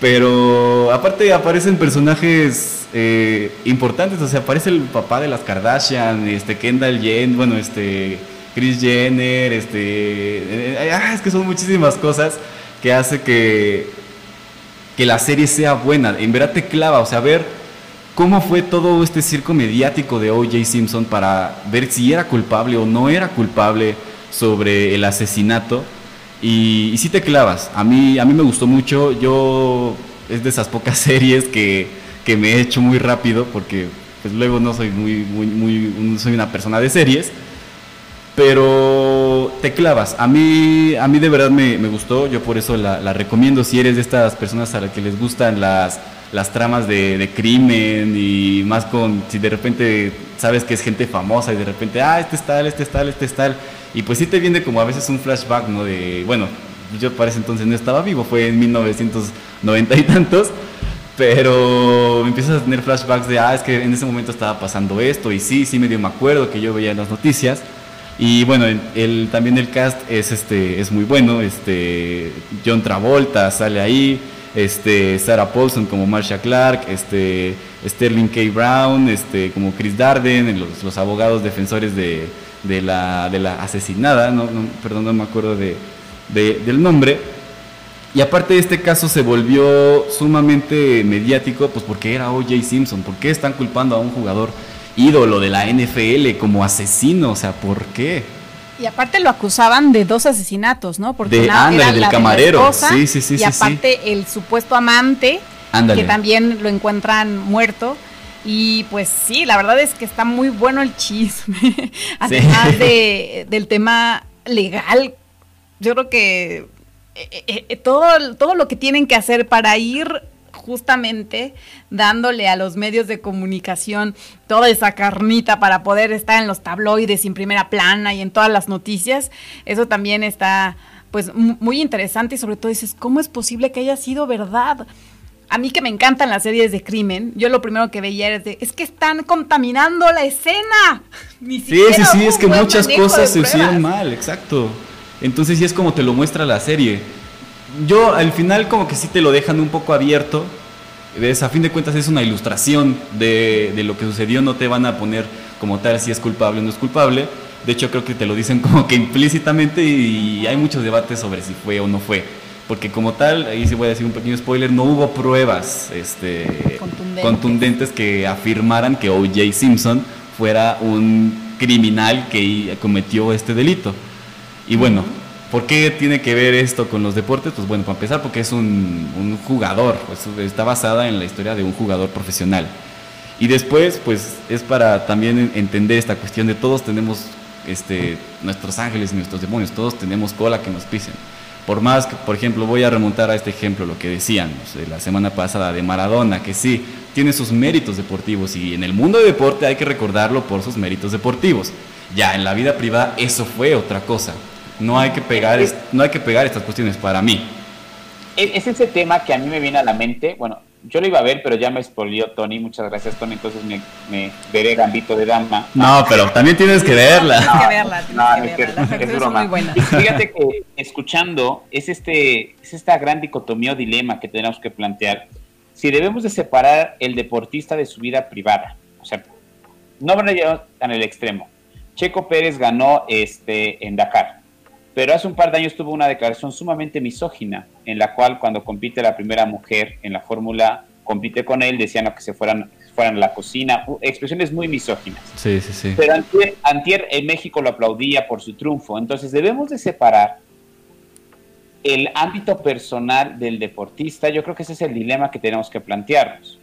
pero aparte aparecen personajes eh, importantes, o sea, aparece el papá de las Kardashian, este Kendall Jenner, bueno, este Chris Jenner, este, eh, ah, es que son muchísimas cosas que hace que, que la serie sea buena. En verdad te clava, o sea, ver cómo fue todo este circo mediático de O.J. Simpson para ver si era culpable o no era culpable sobre el asesinato y, si te clavas. A mí, a mí me gustó mucho. Yo es de esas pocas series que, que me he hecho muy rápido porque pues luego no soy muy, muy, muy, soy una persona de series. Pero te clavas. A mí, a mí de verdad me, gustó. Yo por eso la, recomiendo. Si eres de estas personas a las que les gustan las, las tramas de, crimen y más con si de repente sabes que es gente famosa y de repente, ah, este es tal, este es tal, este es tal y pues sí te viene como a veces un flashback, ¿no? De, bueno, yo para ese entonces no estaba vivo, fue en 1990 y tantos, pero empiezas a tener flashbacks de, ah, es que en ese momento estaba pasando esto, y sí, sí medio me acuerdo que yo veía las noticias. Y bueno, el, también el cast es, este, es muy bueno, este, John Travolta sale ahí, este, Sarah Paulson como Marsha Clark, este, Sterling K. Brown, este, como Chris Darden, los, los abogados defensores de, de la, de la asesinada, no, perdón, no me acuerdo de, del nombre. Y aparte de este caso se volvió sumamente mediático, pues porque era O.J. Simpson. ¿Por qué están culpando a un jugador ídolo de la NFL como asesino? O sea, ¿por qué? Y aparte lo acusaban de dos asesinatos, ¿no? Porque de, era del camarero. sí, sí, sí. Y aparte el supuesto amante, que también lo encuentran muerto. Y pues sí, la verdad es que está muy bueno el chisme. Además de, del tema legal, yo creo que eh, eh, eh, todo, todo lo que tienen que hacer para ir justamente dándole a los medios de comunicación toda esa carnita para poder estar en los tabloides en primera plana y en todas las noticias, eso también está pues muy interesante y sobre todo dices, ¿cómo es posible que haya sido verdad? a mí que me encantan las series de crimen, yo lo primero que veía era de, es que están contaminando la escena. sí, sí, sí, es que muchas cosas se hicieron mal, exacto. Entonces sí es como te lo muestra la serie. Yo al final como que sí te lo dejan un poco abierto. ¿Ves? A fin de cuentas es una ilustración de, de lo que sucedió, no te van a poner como tal si es culpable o no es culpable. De hecho creo que te lo dicen como que implícitamente y hay muchos debates sobre si fue o no fue porque como tal, ahí sí voy a decir un pequeño spoiler, no hubo pruebas este, contundentes. que afirmaran que O.J. Simpson fuera un criminal que cometió este delito. Y bueno, ¿por qué tiene que ver esto con los deportes? Pues bueno, para empezar, porque es un, jugador, pues está basada en la historia de un jugador profesional. Y después, pues es para también entender esta cuestión de todos tenemos este, nuestros ángeles y nuestros demonios, todos tenemos cola que nos pisen. Por más que, por ejemplo, voy a remontar a este ejemplo, lo que decíamos la semana pasada de Maradona, que sí, tiene sus méritos deportivos y en el mundo de deporte hay que recordarlo por sus méritos deportivos. Ya en la vida privada eso fue otra cosa. No hay que pegar, no hay que pegar estas cuestiones para mí. Es ese tema que a mí me viene a la mente. Bueno, yo lo iba a ver, pero ya me expolió Tony. Muchas gracias, Tony. Entonces me, me veré Gambito de Dama. No, pero también tienes que verla. Tienes que verla, tienes que verla. Las es son muy buenas. Fíjate que escuchando es este es esta gran dicotomía o dilema que tenemos que plantear. Si debemos de separar el deportista de su vida privada. O sea, no van a llegar tan el extremo. Checo Pérez ganó este en Dakar pero hace un par de años tuvo una declaración sumamente misógina, en la cual cuando compite la primera mujer en la fórmula, compite con él, decían que se fueran, fueran a la cocina, expresiones muy misóginas. Sí, sí, sí. Pero antier, antier en México lo aplaudía por su triunfo, entonces debemos de separar el ámbito personal del deportista, yo creo que ese es el dilema que tenemos que plantearnos.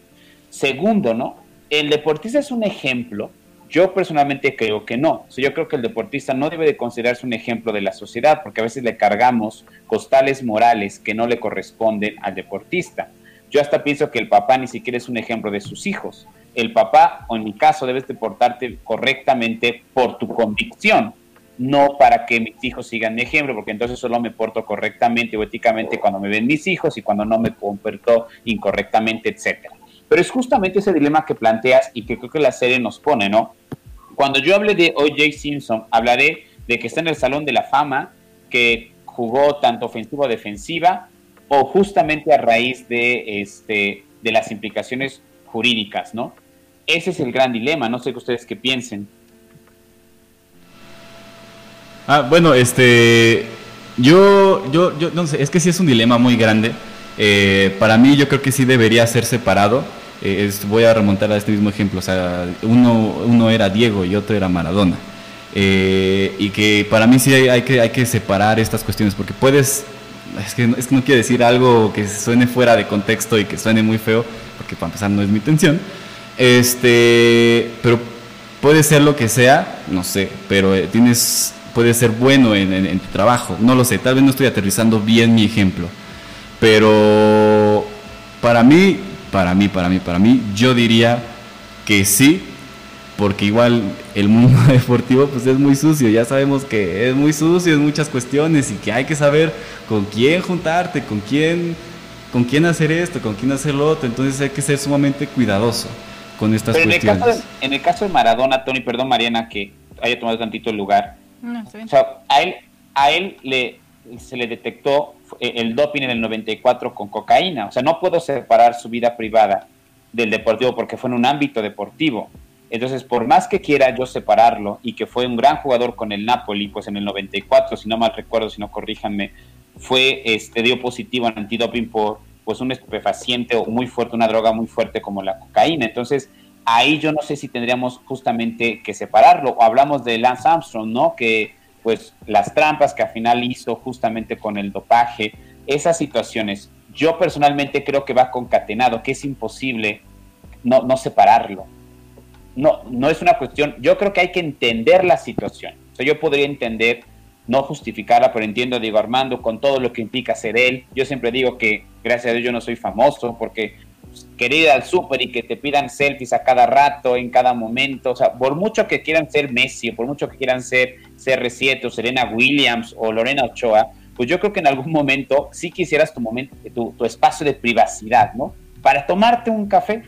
Segundo, ¿no? El deportista es un ejemplo yo personalmente creo que no. yo creo que el deportista no debe de considerarse un ejemplo de la sociedad porque a veces le cargamos costales morales que no le corresponden al deportista. Yo hasta pienso que el papá ni siquiera es un ejemplo de sus hijos. El papá, o en mi caso, debes de portarte correctamente por tu convicción, no para que mis hijos sigan mi ejemplo, porque entonces solo me porto correctamente o éticamente cuando me ven mis hijos y cuando no me comporto incorrectamente, etcétera. Pero es justamente ese dilema que planteas y que creo que la serie nos pone, ¿no? Cuando yo hable de O.J. Simpson, hablaré de que está en el Salón de la Fama, que jugó tanto ofensiva o defensiva, o justamente a raíz de, este, de las implicaciones jurídicas, ¿no? Ese es el gran dilema, no sé qué ustedes qué piensen. Ah, bueno, este, yo, yo, yo, no sé, es que sí es un dilema muy grande, eh, para mí yo creo que sí debería ser separado. Eh, voy a remontar a este mismo ejemplo. O sea, uno, uno era Diego y otro era Maradona. Eh, y que para mí sí hay, que, hay que separar estas cuestiones porque puedes... Es que, es que no quiero decir algo que suene fuera de contexto y que suene muy feo, porque para empezar no es mi intención. Este, pero puede ser lo que sea, no sé, pero tienes, puede ser bueno en tu trabajo, no lo sé, tal vez no estoy aterrizando bien mi ejemplo. Pero para mí, para mí, para mí, para mí, yo diría que sí, porque igual el mundo deportivo pues es muy sucio, ya sabemos que es muy sucio en muchas cuestiones y que hay que saber con quién juntarte, con quién, con quién hacer esto, con quién hacer lo otro, entonces hay que ser sumamente cuidadoso con estas Pero cuestiones. En el, caso de, en el caso de Maradona, Tony, perdón Mariana que haya tomado tantito el lugar, o sea, a él, a él le, se le detectó el doping en el 94 con cocaína. O sea, no puedo separar su vida privada del deportivo porque fue en un ámbito deportivo. Entonces, por más que quiera yo separarlo y que fue un gran jugador con el Napoli, pues en el 94, si no mal recuerdo, si no corríjanme, fue, este, dio positivo en antidoping por pues un estupefaciente o muy fuerte, una droga muy fuerte como la cocaína. Entonces, ahí yo no sé si tendríamos justamente que separarlo. O hablamos de Lance Armstrong, ¿no? Que pues las trampas que al final hizo justamente con el dopaje, esas situaciones, yo personalmente creo que va concatenado, que es imposible no, no separarlo. No, no es una cuestión, yo creo que hay que entender la situación. O sea, yo podría entender, no justificarla, pero entiendo, digo, Armando, con todo lo que implica ser él. Yo siempre digo que, gracias a Dios, yo no soy famoso, porque querer ir al súper y que te pidan selfies a cada rato, en cada momento, o sea, por mucho que quieran ser Messi, por mucho que quieran ser CR7 o Serena Williams o Lorena Ochoa, pues yo creo que en algún momento sí quisieras tu momento, tu, tu espacio de privacidad, ¿no? Para tomarte un café.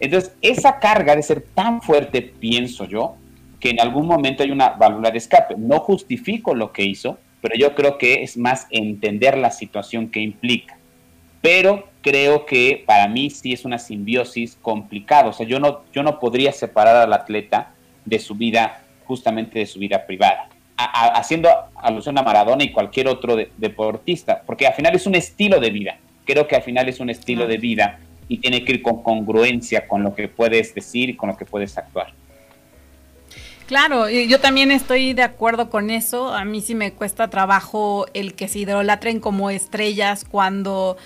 Entonces, esa carga de ser tan fuerte, pienso yo, que en algún momento hay una válvula de escape. No justifico lo que hizo, pero yo creo que es más entender la situación que implica. Pero creo que para mí sí es una simbiosis complicada. O sea, yo no, yo no podría separar al atleta de su vida, justamente de su vida privada. haciendo alusión a Maradona y cualquier otro deportista, porque al final es un estilo de vida. Creo que al final es un estilo de vida y tiene que ir con congruencia con lo que puedes decir y con lo que puedes actuar. Claro, yo también estoy de acuerdo con eso. A mí sí me cuesta trabajo el que se idolatren como estrellas cuando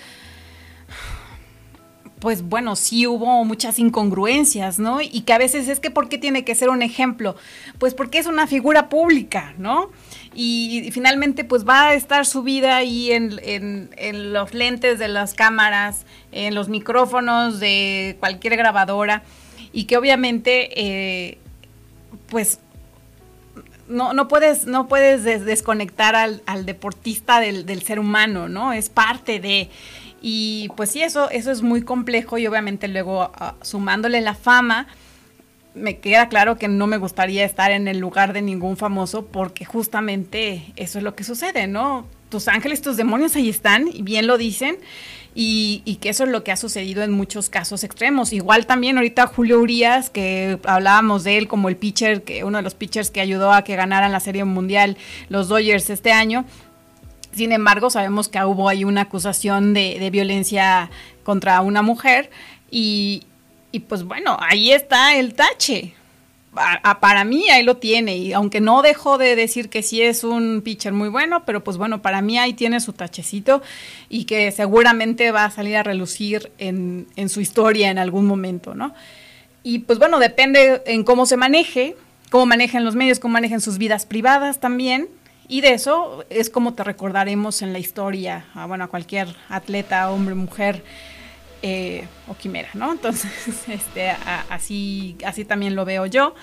pues bueno, sí hubo muchas incongruencias, ¿no? Y que a veces es que ¿por qué tiene que ser un ejemplo? Pues porque es una figura pública, ¿no? Y, finalmente pues va a estar su vida ahí en, los lentes de las cámaras, en los micrófonos de cualquier grabadora y que obviamente eh, pues no, no, puedes, no puedes desconectar al, deportista del, del, ser humano, ¿no? Es parte de Y pues sí, eso, eso es muy complejo y obviamente luego ah, sumándole la fama, me queda claro que no me gustaría estar en el lugar de ningún famoso porque justamente eso es lo que sucede, ¿no? Tus ángeles, tus demonios ahí están y bien lo dicen. Y, y, que eso es lo que ha sucedido en muchos casos extremos. Igual también ahorita Julio Urias, que hablábamos de él como el pitcher, que uno de los pitchers que ayudó a que ganaran la Serie Mundial los Dodgers este año. Sin embargo, sabemos que hubo ahí una acusación de, violencia contra una mujer y, y pues bueno, ahí está el tache. para mí ahí lo tiene. Y aunque no dejo de decir que sí es un pitcher muy bueno, pero pues bueno, para mí ahí tiene su tachecito y que seguramente va a salir a relucir en, en su historia en algún momento, ¿no? Y pues bueno, depende en cómo se maneje, cómo manejen los medios, cómo manejen sus vidas privadas también. Y de eso es como te recordaremos en la historia, a, bueno, a cualquier atleta, hombre, mujer, eh, o quimera, ¿no? Entonces, este, a, así, así también lo veo yo.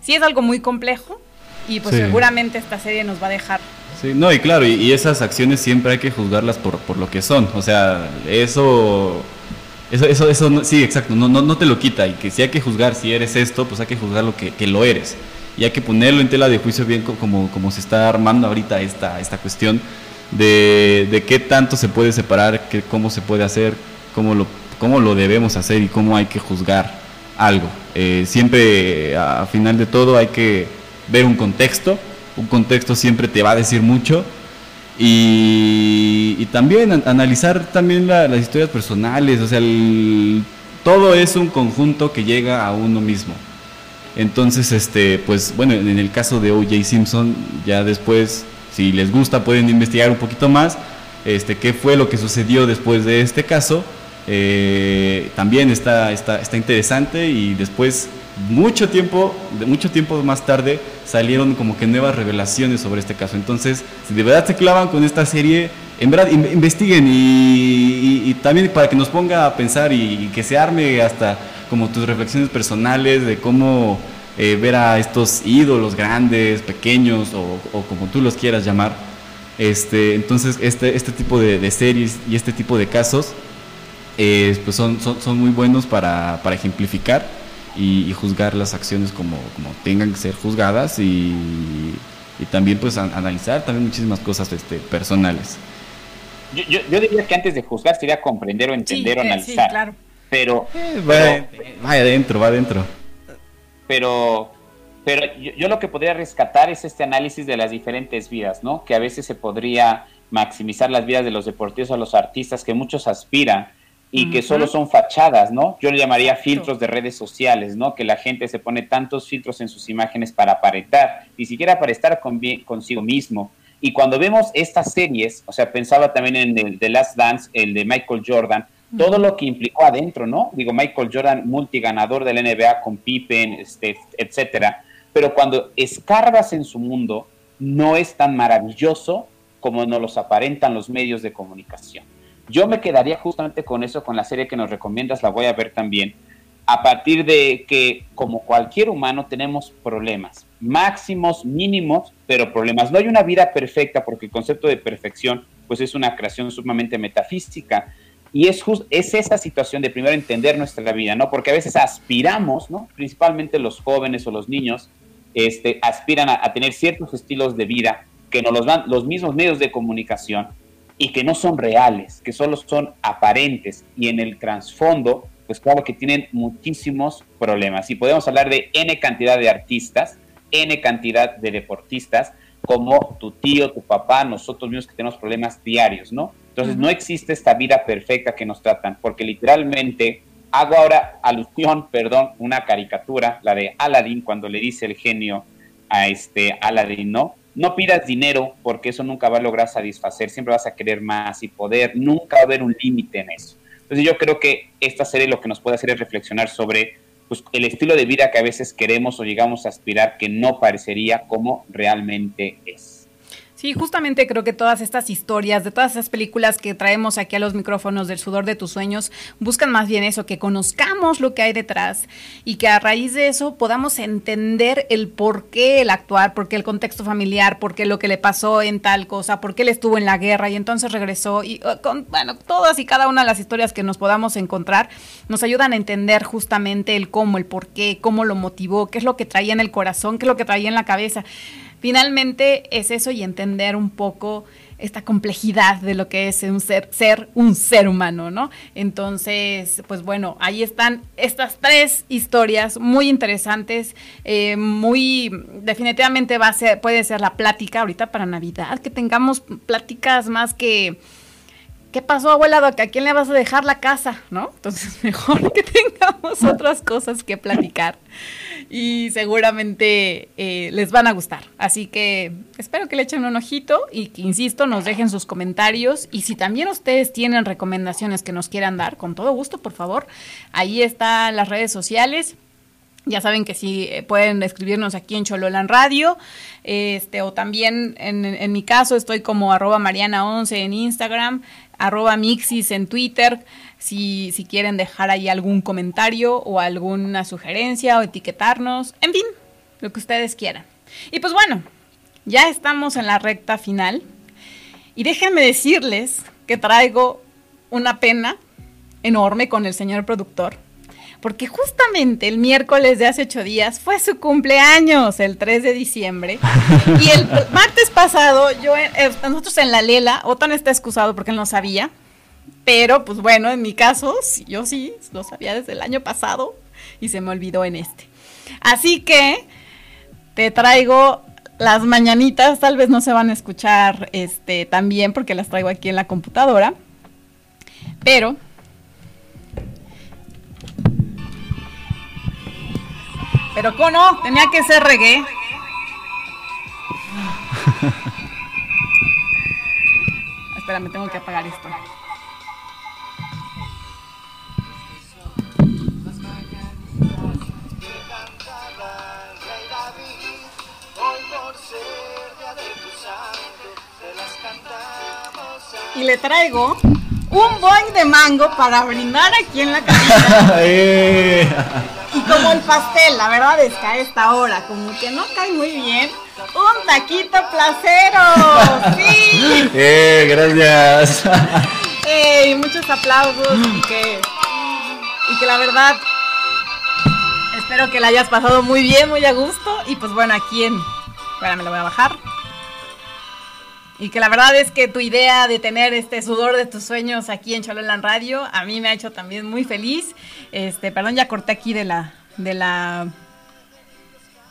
Sí es algo muy complejo y pues Sí. seguramente esta serie nos va a dejar. Sí, no, y claro, y, y esas acciones siempre hay que juzgarlas por, por lo que son. O sea, eso. Eso, eso, eso no- sí, exacto, no, no, no te lo quita. Y que si hay que juzgar si eres esto, pues hay que juzgar lo que, que lo eres. Y hay que ponerlo en tela de juicio bien co- como, como se está armando ahorita esta, esta cuestión de, de qué tanto se puede separar, qué, cómo se puede hacer, cómo lo, cómo lo debemos hacer y cómo hay que juzgar algo. Eh, siempre, a, final de todo, hay que ver un contexto. Un contexto siempre te va a decir mucho. Y, y también an- analizar también la- las historias personales. O sea, el- todo es un conjunto que llega a uno mismo. Entonces, este, pues bueno, en el caso de O.J. Simpson, ya después, si les gusta, pueden investigar un poquito más, este, qué fue lo que sucedió después de este caso. Eh, también está, está, está interesante y después, mucho tiempo, mucho tiempo más tarde, salieron como que nuevas revelaciones sobre este caso. Entonces, si de verdad se clavan con esta serie, en verdad in- investiguen y también para que nos ponga a pensar y, y que se arme hasta como tus reflexiones personales de cómo eh, ver a estos ídolos grandes, pequeños o, o como tú los quieras llamar. Este, entonces, este, este tipo de, de series y este tipo de casos eh, pues son, son, son muy buenos para, para ejemplificar y, y juzgar las acciones como, como tengan que ser juzgadas y, y también pues an- analizar también muchísimas cosas este, personales. Yo, yo, yo diría que antes de juzgar sería comprender o entender o Sí, eh, sí, analizar. claro. Pero, Eh, va, va adentro, va adentro. pero, pero yo, yo lo que podría rescatar es este análisis de las diferentes vidas, ¿no? Que a veces se podría maximizar las vidas de los deportistas o los artistas que muchos aspiran y que Ujú. solo son fachadas, ¿no? Yo le llamaría filtros de redes sociales, ¿no? Que la gente se pone tantos filtros en sus imágenes para aparentar, ni siquiera para estar con consigo mismo. Y cuando vemos estas series, o sea, pensaba también en el de Last Dance, el de Michael Jordan, todo lo que implicó adentro, ¿no? Digo, Michael Jordan, multiganador de la NBA con Pippen, este, etcétera. Pero cuando escarbas en su mundo, no es tan maravilloso como nos los aparentan los medios de comunicación. Yo me quedaría justamente con eso, con la serie que nos recomiendas, la voy a ver también, a partir de que como cualquier humano tenemos problemas, máximos, mínimos, pero problemas. No hay una vida perfecta porque el concepto de perfección pues es una creación sumamente metafísica y es, es esa situación de primero entender nuestra vida, ¿no? Porque a veces aspiramos, ¿no? Principalmente los jóvenes o los niños, este, aspiran a, a tener ciertos estilos de vida que nos los dan los mismos medios de comunicación y que no son reales, que solo son aparentes y en el trasfondo, pues claro que tienen muchísimos problemas. Y podemos hablar de N cantidad de artistas, N cantidad de deportistas, como tu tío, tu papá, nosotros mismos que tenemos problemas diarios, ¿no? Entonces no existe esta vida perfecta que nos tratan, porque literalmente hago ahora alusión, perdón, una caricatura, la de Aladdin, cuando le dice el genio a este Aladdin, ¿no? No pidas dinero porque eso nunca va a lograr satisfacer, siempre vas a querer más y poder, nunca va a haber un límite en eso. Entonces yo creo que esta serie lo que nos puede hacer es reflexionar sobre pues, el estilo de vida que a veces queremos o llegamos a aspirar que no parecería como realmente es. Sí, justamente creo que todas estas historias, de todas esas películas que traemos aquí a los micrófonos del sudor de tus sueños, buscan más bien eso, que conozcamos lo que hay detrás y que a raíz de eso podamos entender el por qué el actuar, por qué el contexto familiar, por qué lo que le pasó en tal cosa, por qué él estuvo en la guerra y entonces regresó. Y uh, con, bueno, todas y cada una de las historias que nos podamos encontrar nos ayudan a entender justamente el cómo, el por qué, cómo lo motivó, qué es lo que traía en el corazón, qué es lo que traía en la cabeza finalmente es eso y entender un poco esta complejidad de lo que es un ser, ser un ser humano, ¿no? Entonces, pues bueno, ahí están estas tres historias muy interesantes, eh, muy definitivamente va a ser, puede ser la plática ahorita para Navidad, que tengamos pláticas más que ¿qué pasó, abuela? ¿A quién le vas a dejar la casa? ¿No? Entonces, mejor que tengamos otras cosas que platicar. Y seguramente eh, les van a gustar. Así que espero que le echen un ojito y que, insisto, nos dejen sus comentarios. Y si también ustedes tienen recomendaciones que nos quieran dar, con todo gusto, por favor, ahí están las redes sociales. Ya saben que sí eh, pueden escribirnos aquí en Chololan Radio, este, o también en, en mi caso estoy como arroba mariana11 en Instagram, arroba mixis en Twitter, si, si quieren dejar ahí algún comentario o alguna sugerencia o etiquetarnos, en fin, lo que ustedes quieran. Y pues bueno, ya estamos en la recta final y déjenme decirles que traigo una pena enorme con el señor productor porque justamente el miércoles de hace ocho días fue su cumpleaños, el 3 de diciembre. y el martes pasado, yo, eh, nosotros en la Lela, Otón está excusado porque él no sabía, pero pues bueno, en mi caso, yo sí lo sabía desde el año pasado y se me olvidó en este. Así que te traigo las mañanitas, tal vez no se van a escuchar este, también porque las traigo aquí en la computadora, pero Pero ¿cómo no? Tenía que ser reggae. Espera, me tengo que apagar esto. Y le traigo un boing de mango para brindar aquí en la cabina. Y como el pastel, la verdad es que a esta hora como que no cae muy bien. Un taquito placero. Sí. Eh, gracias. Eh, muchos aplausos y que, y que la verdad espero que la hayas pasado muy bien, muy a gusto. Y pues bueno, aquí en... Espera, me lo voy a bajar. Y que la verdad es que tu idea de tener este sudor de tus sueños aquí en Chololan Radio a mí me ha hecho también muy feliz. Este, perdón, ya corté aquí de la de la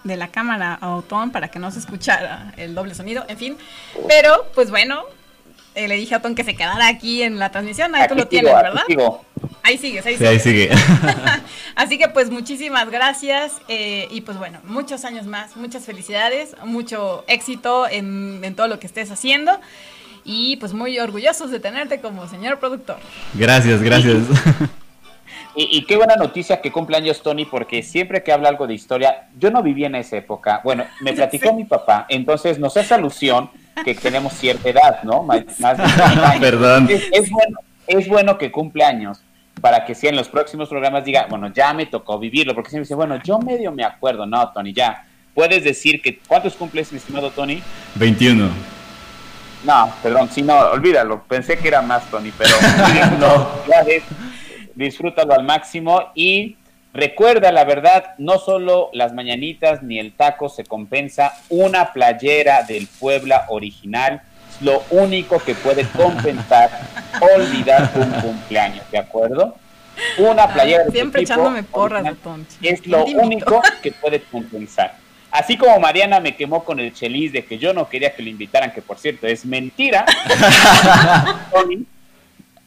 de la cámara a para que no se escuchara el doble sonido, en fin. Pero pues bueno, eh, le dije a Otón que se quedara aquí en la transmisión, ahí tú lo tienes, ¿verdad? Ahí sigues, ahí, ahí sigue. Así que pues muchísimas gracias eh, y pues bueno, muchos años más, muchas felicidades, mucho éxito en, en todo lo que estés haciendo y pues muy orgullosos de tenerte como señor productor. Gracias, gracias. Y, qué buena noticia que cumpleaños Tony, porque siempre que habla algo de historia, yo no viví en esa época. Bueno, me platicó mi papá, entonces nos hace alusión que tenemos cierta edad, ¿no? Más, Perdón. Es, bueno, es bueno que cumpleaños para que si en los próximos programas diga, bueno, ya me tocó vivirlo, porque siempre dice, bueno, yo medio me acuerdo, no, Tony, ya. Puedes decir que, ¿cuántos cumples, mi estimado Tony? 21. No, perdón, si no, olvídalo, pensé que era más, Tony, pero no, disfrútalo al máximo y recuerda, la verdad, no solo las mañanitas ni el taco se compensa, una playera del Puebla original lo único que puede compensar olvidar un cumpleaños, ¿de acuerdo? Una playera de Siempre echándome porras Es lo único que puede compensar. Así como Mariana me quemó con el chelis de que yo no quería que lo invitaran, que por cierto es mentira,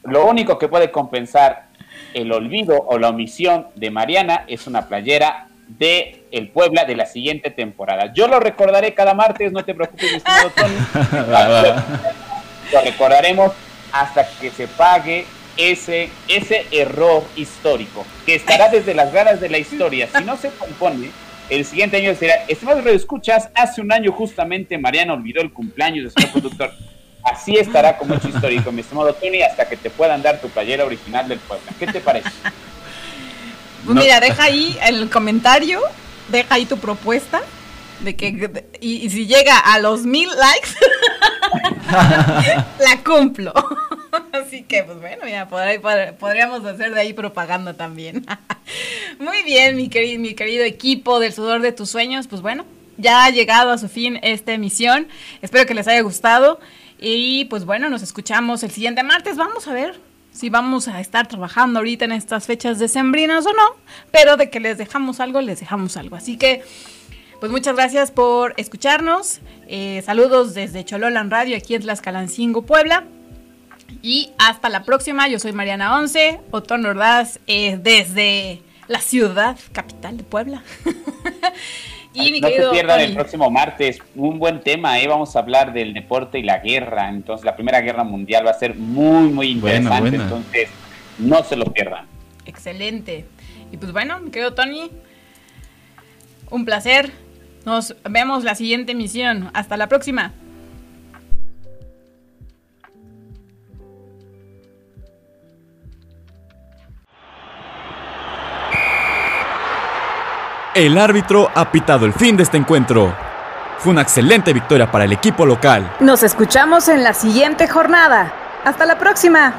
lo único que puede compensar el olvido o la omisión de Mariana es una playera de el Puebla de la siguiente temporada. Yo lo recordaré cada martes, no te preocupes, mi estimado Tony. lo recordaremos hasta que se pague ese, ese error histórico, que estará desde las ganas de la historia. Si no se compone, el siguiente año será, estimados escuchas, hace un año justamente Mariana olvidó el cumpleaños de su productor. Así estará como hecho histórico, mi estimado Tony, hasta que te puedan dar tu playera original del pueblo. ¿Qué te parece? Pues mira, deja ahí el comentario, deja ahí tu propuesta de que y, si llega a los mil likes la cumplo. Así que, pues bueno, ya podríamos hacer de ahí propaganda también. Muy bien, mi querido, mi querido equipo del sudor de tus sueños, pues bueno, ya ha llegado a su fin esta emisión. Espero que les haya gustado. Y pues bueno, nos escuchamos el siguiente martes. Vamos a ver si vamos a estar trabajando ahorita en estas fechas decembrinas o no. Pero de que les dejamos algo, les dejamos algo. Así que, pues muchas gracias por escucharnos. Eh, saludos desde Chololan Radio, aquí en Tlaxcalancingo, Puebla. Y hasta la próxima. Yo soy Mariana Once, Otón Ordaz, eh, desde la ciudad capital de Puebla. Y no se pierdan el próximo martes, un buen tema, ¿eh? vamos a hablar del deporte y la guerra, entonces la Primera Guerra Mundial va a ser muy, muy interesante, entonces no se lo pierdan. Excelente. Y pues bueno, mi querido Tony, un placer, nos vemos la siguiente emisión, hasta la próxima. El árbitro ha pitado el fin de este encuentro. Fue una excelente victoria para el equipo local. Nos escuchamos en la siguiente jornada. Hasta la próxima.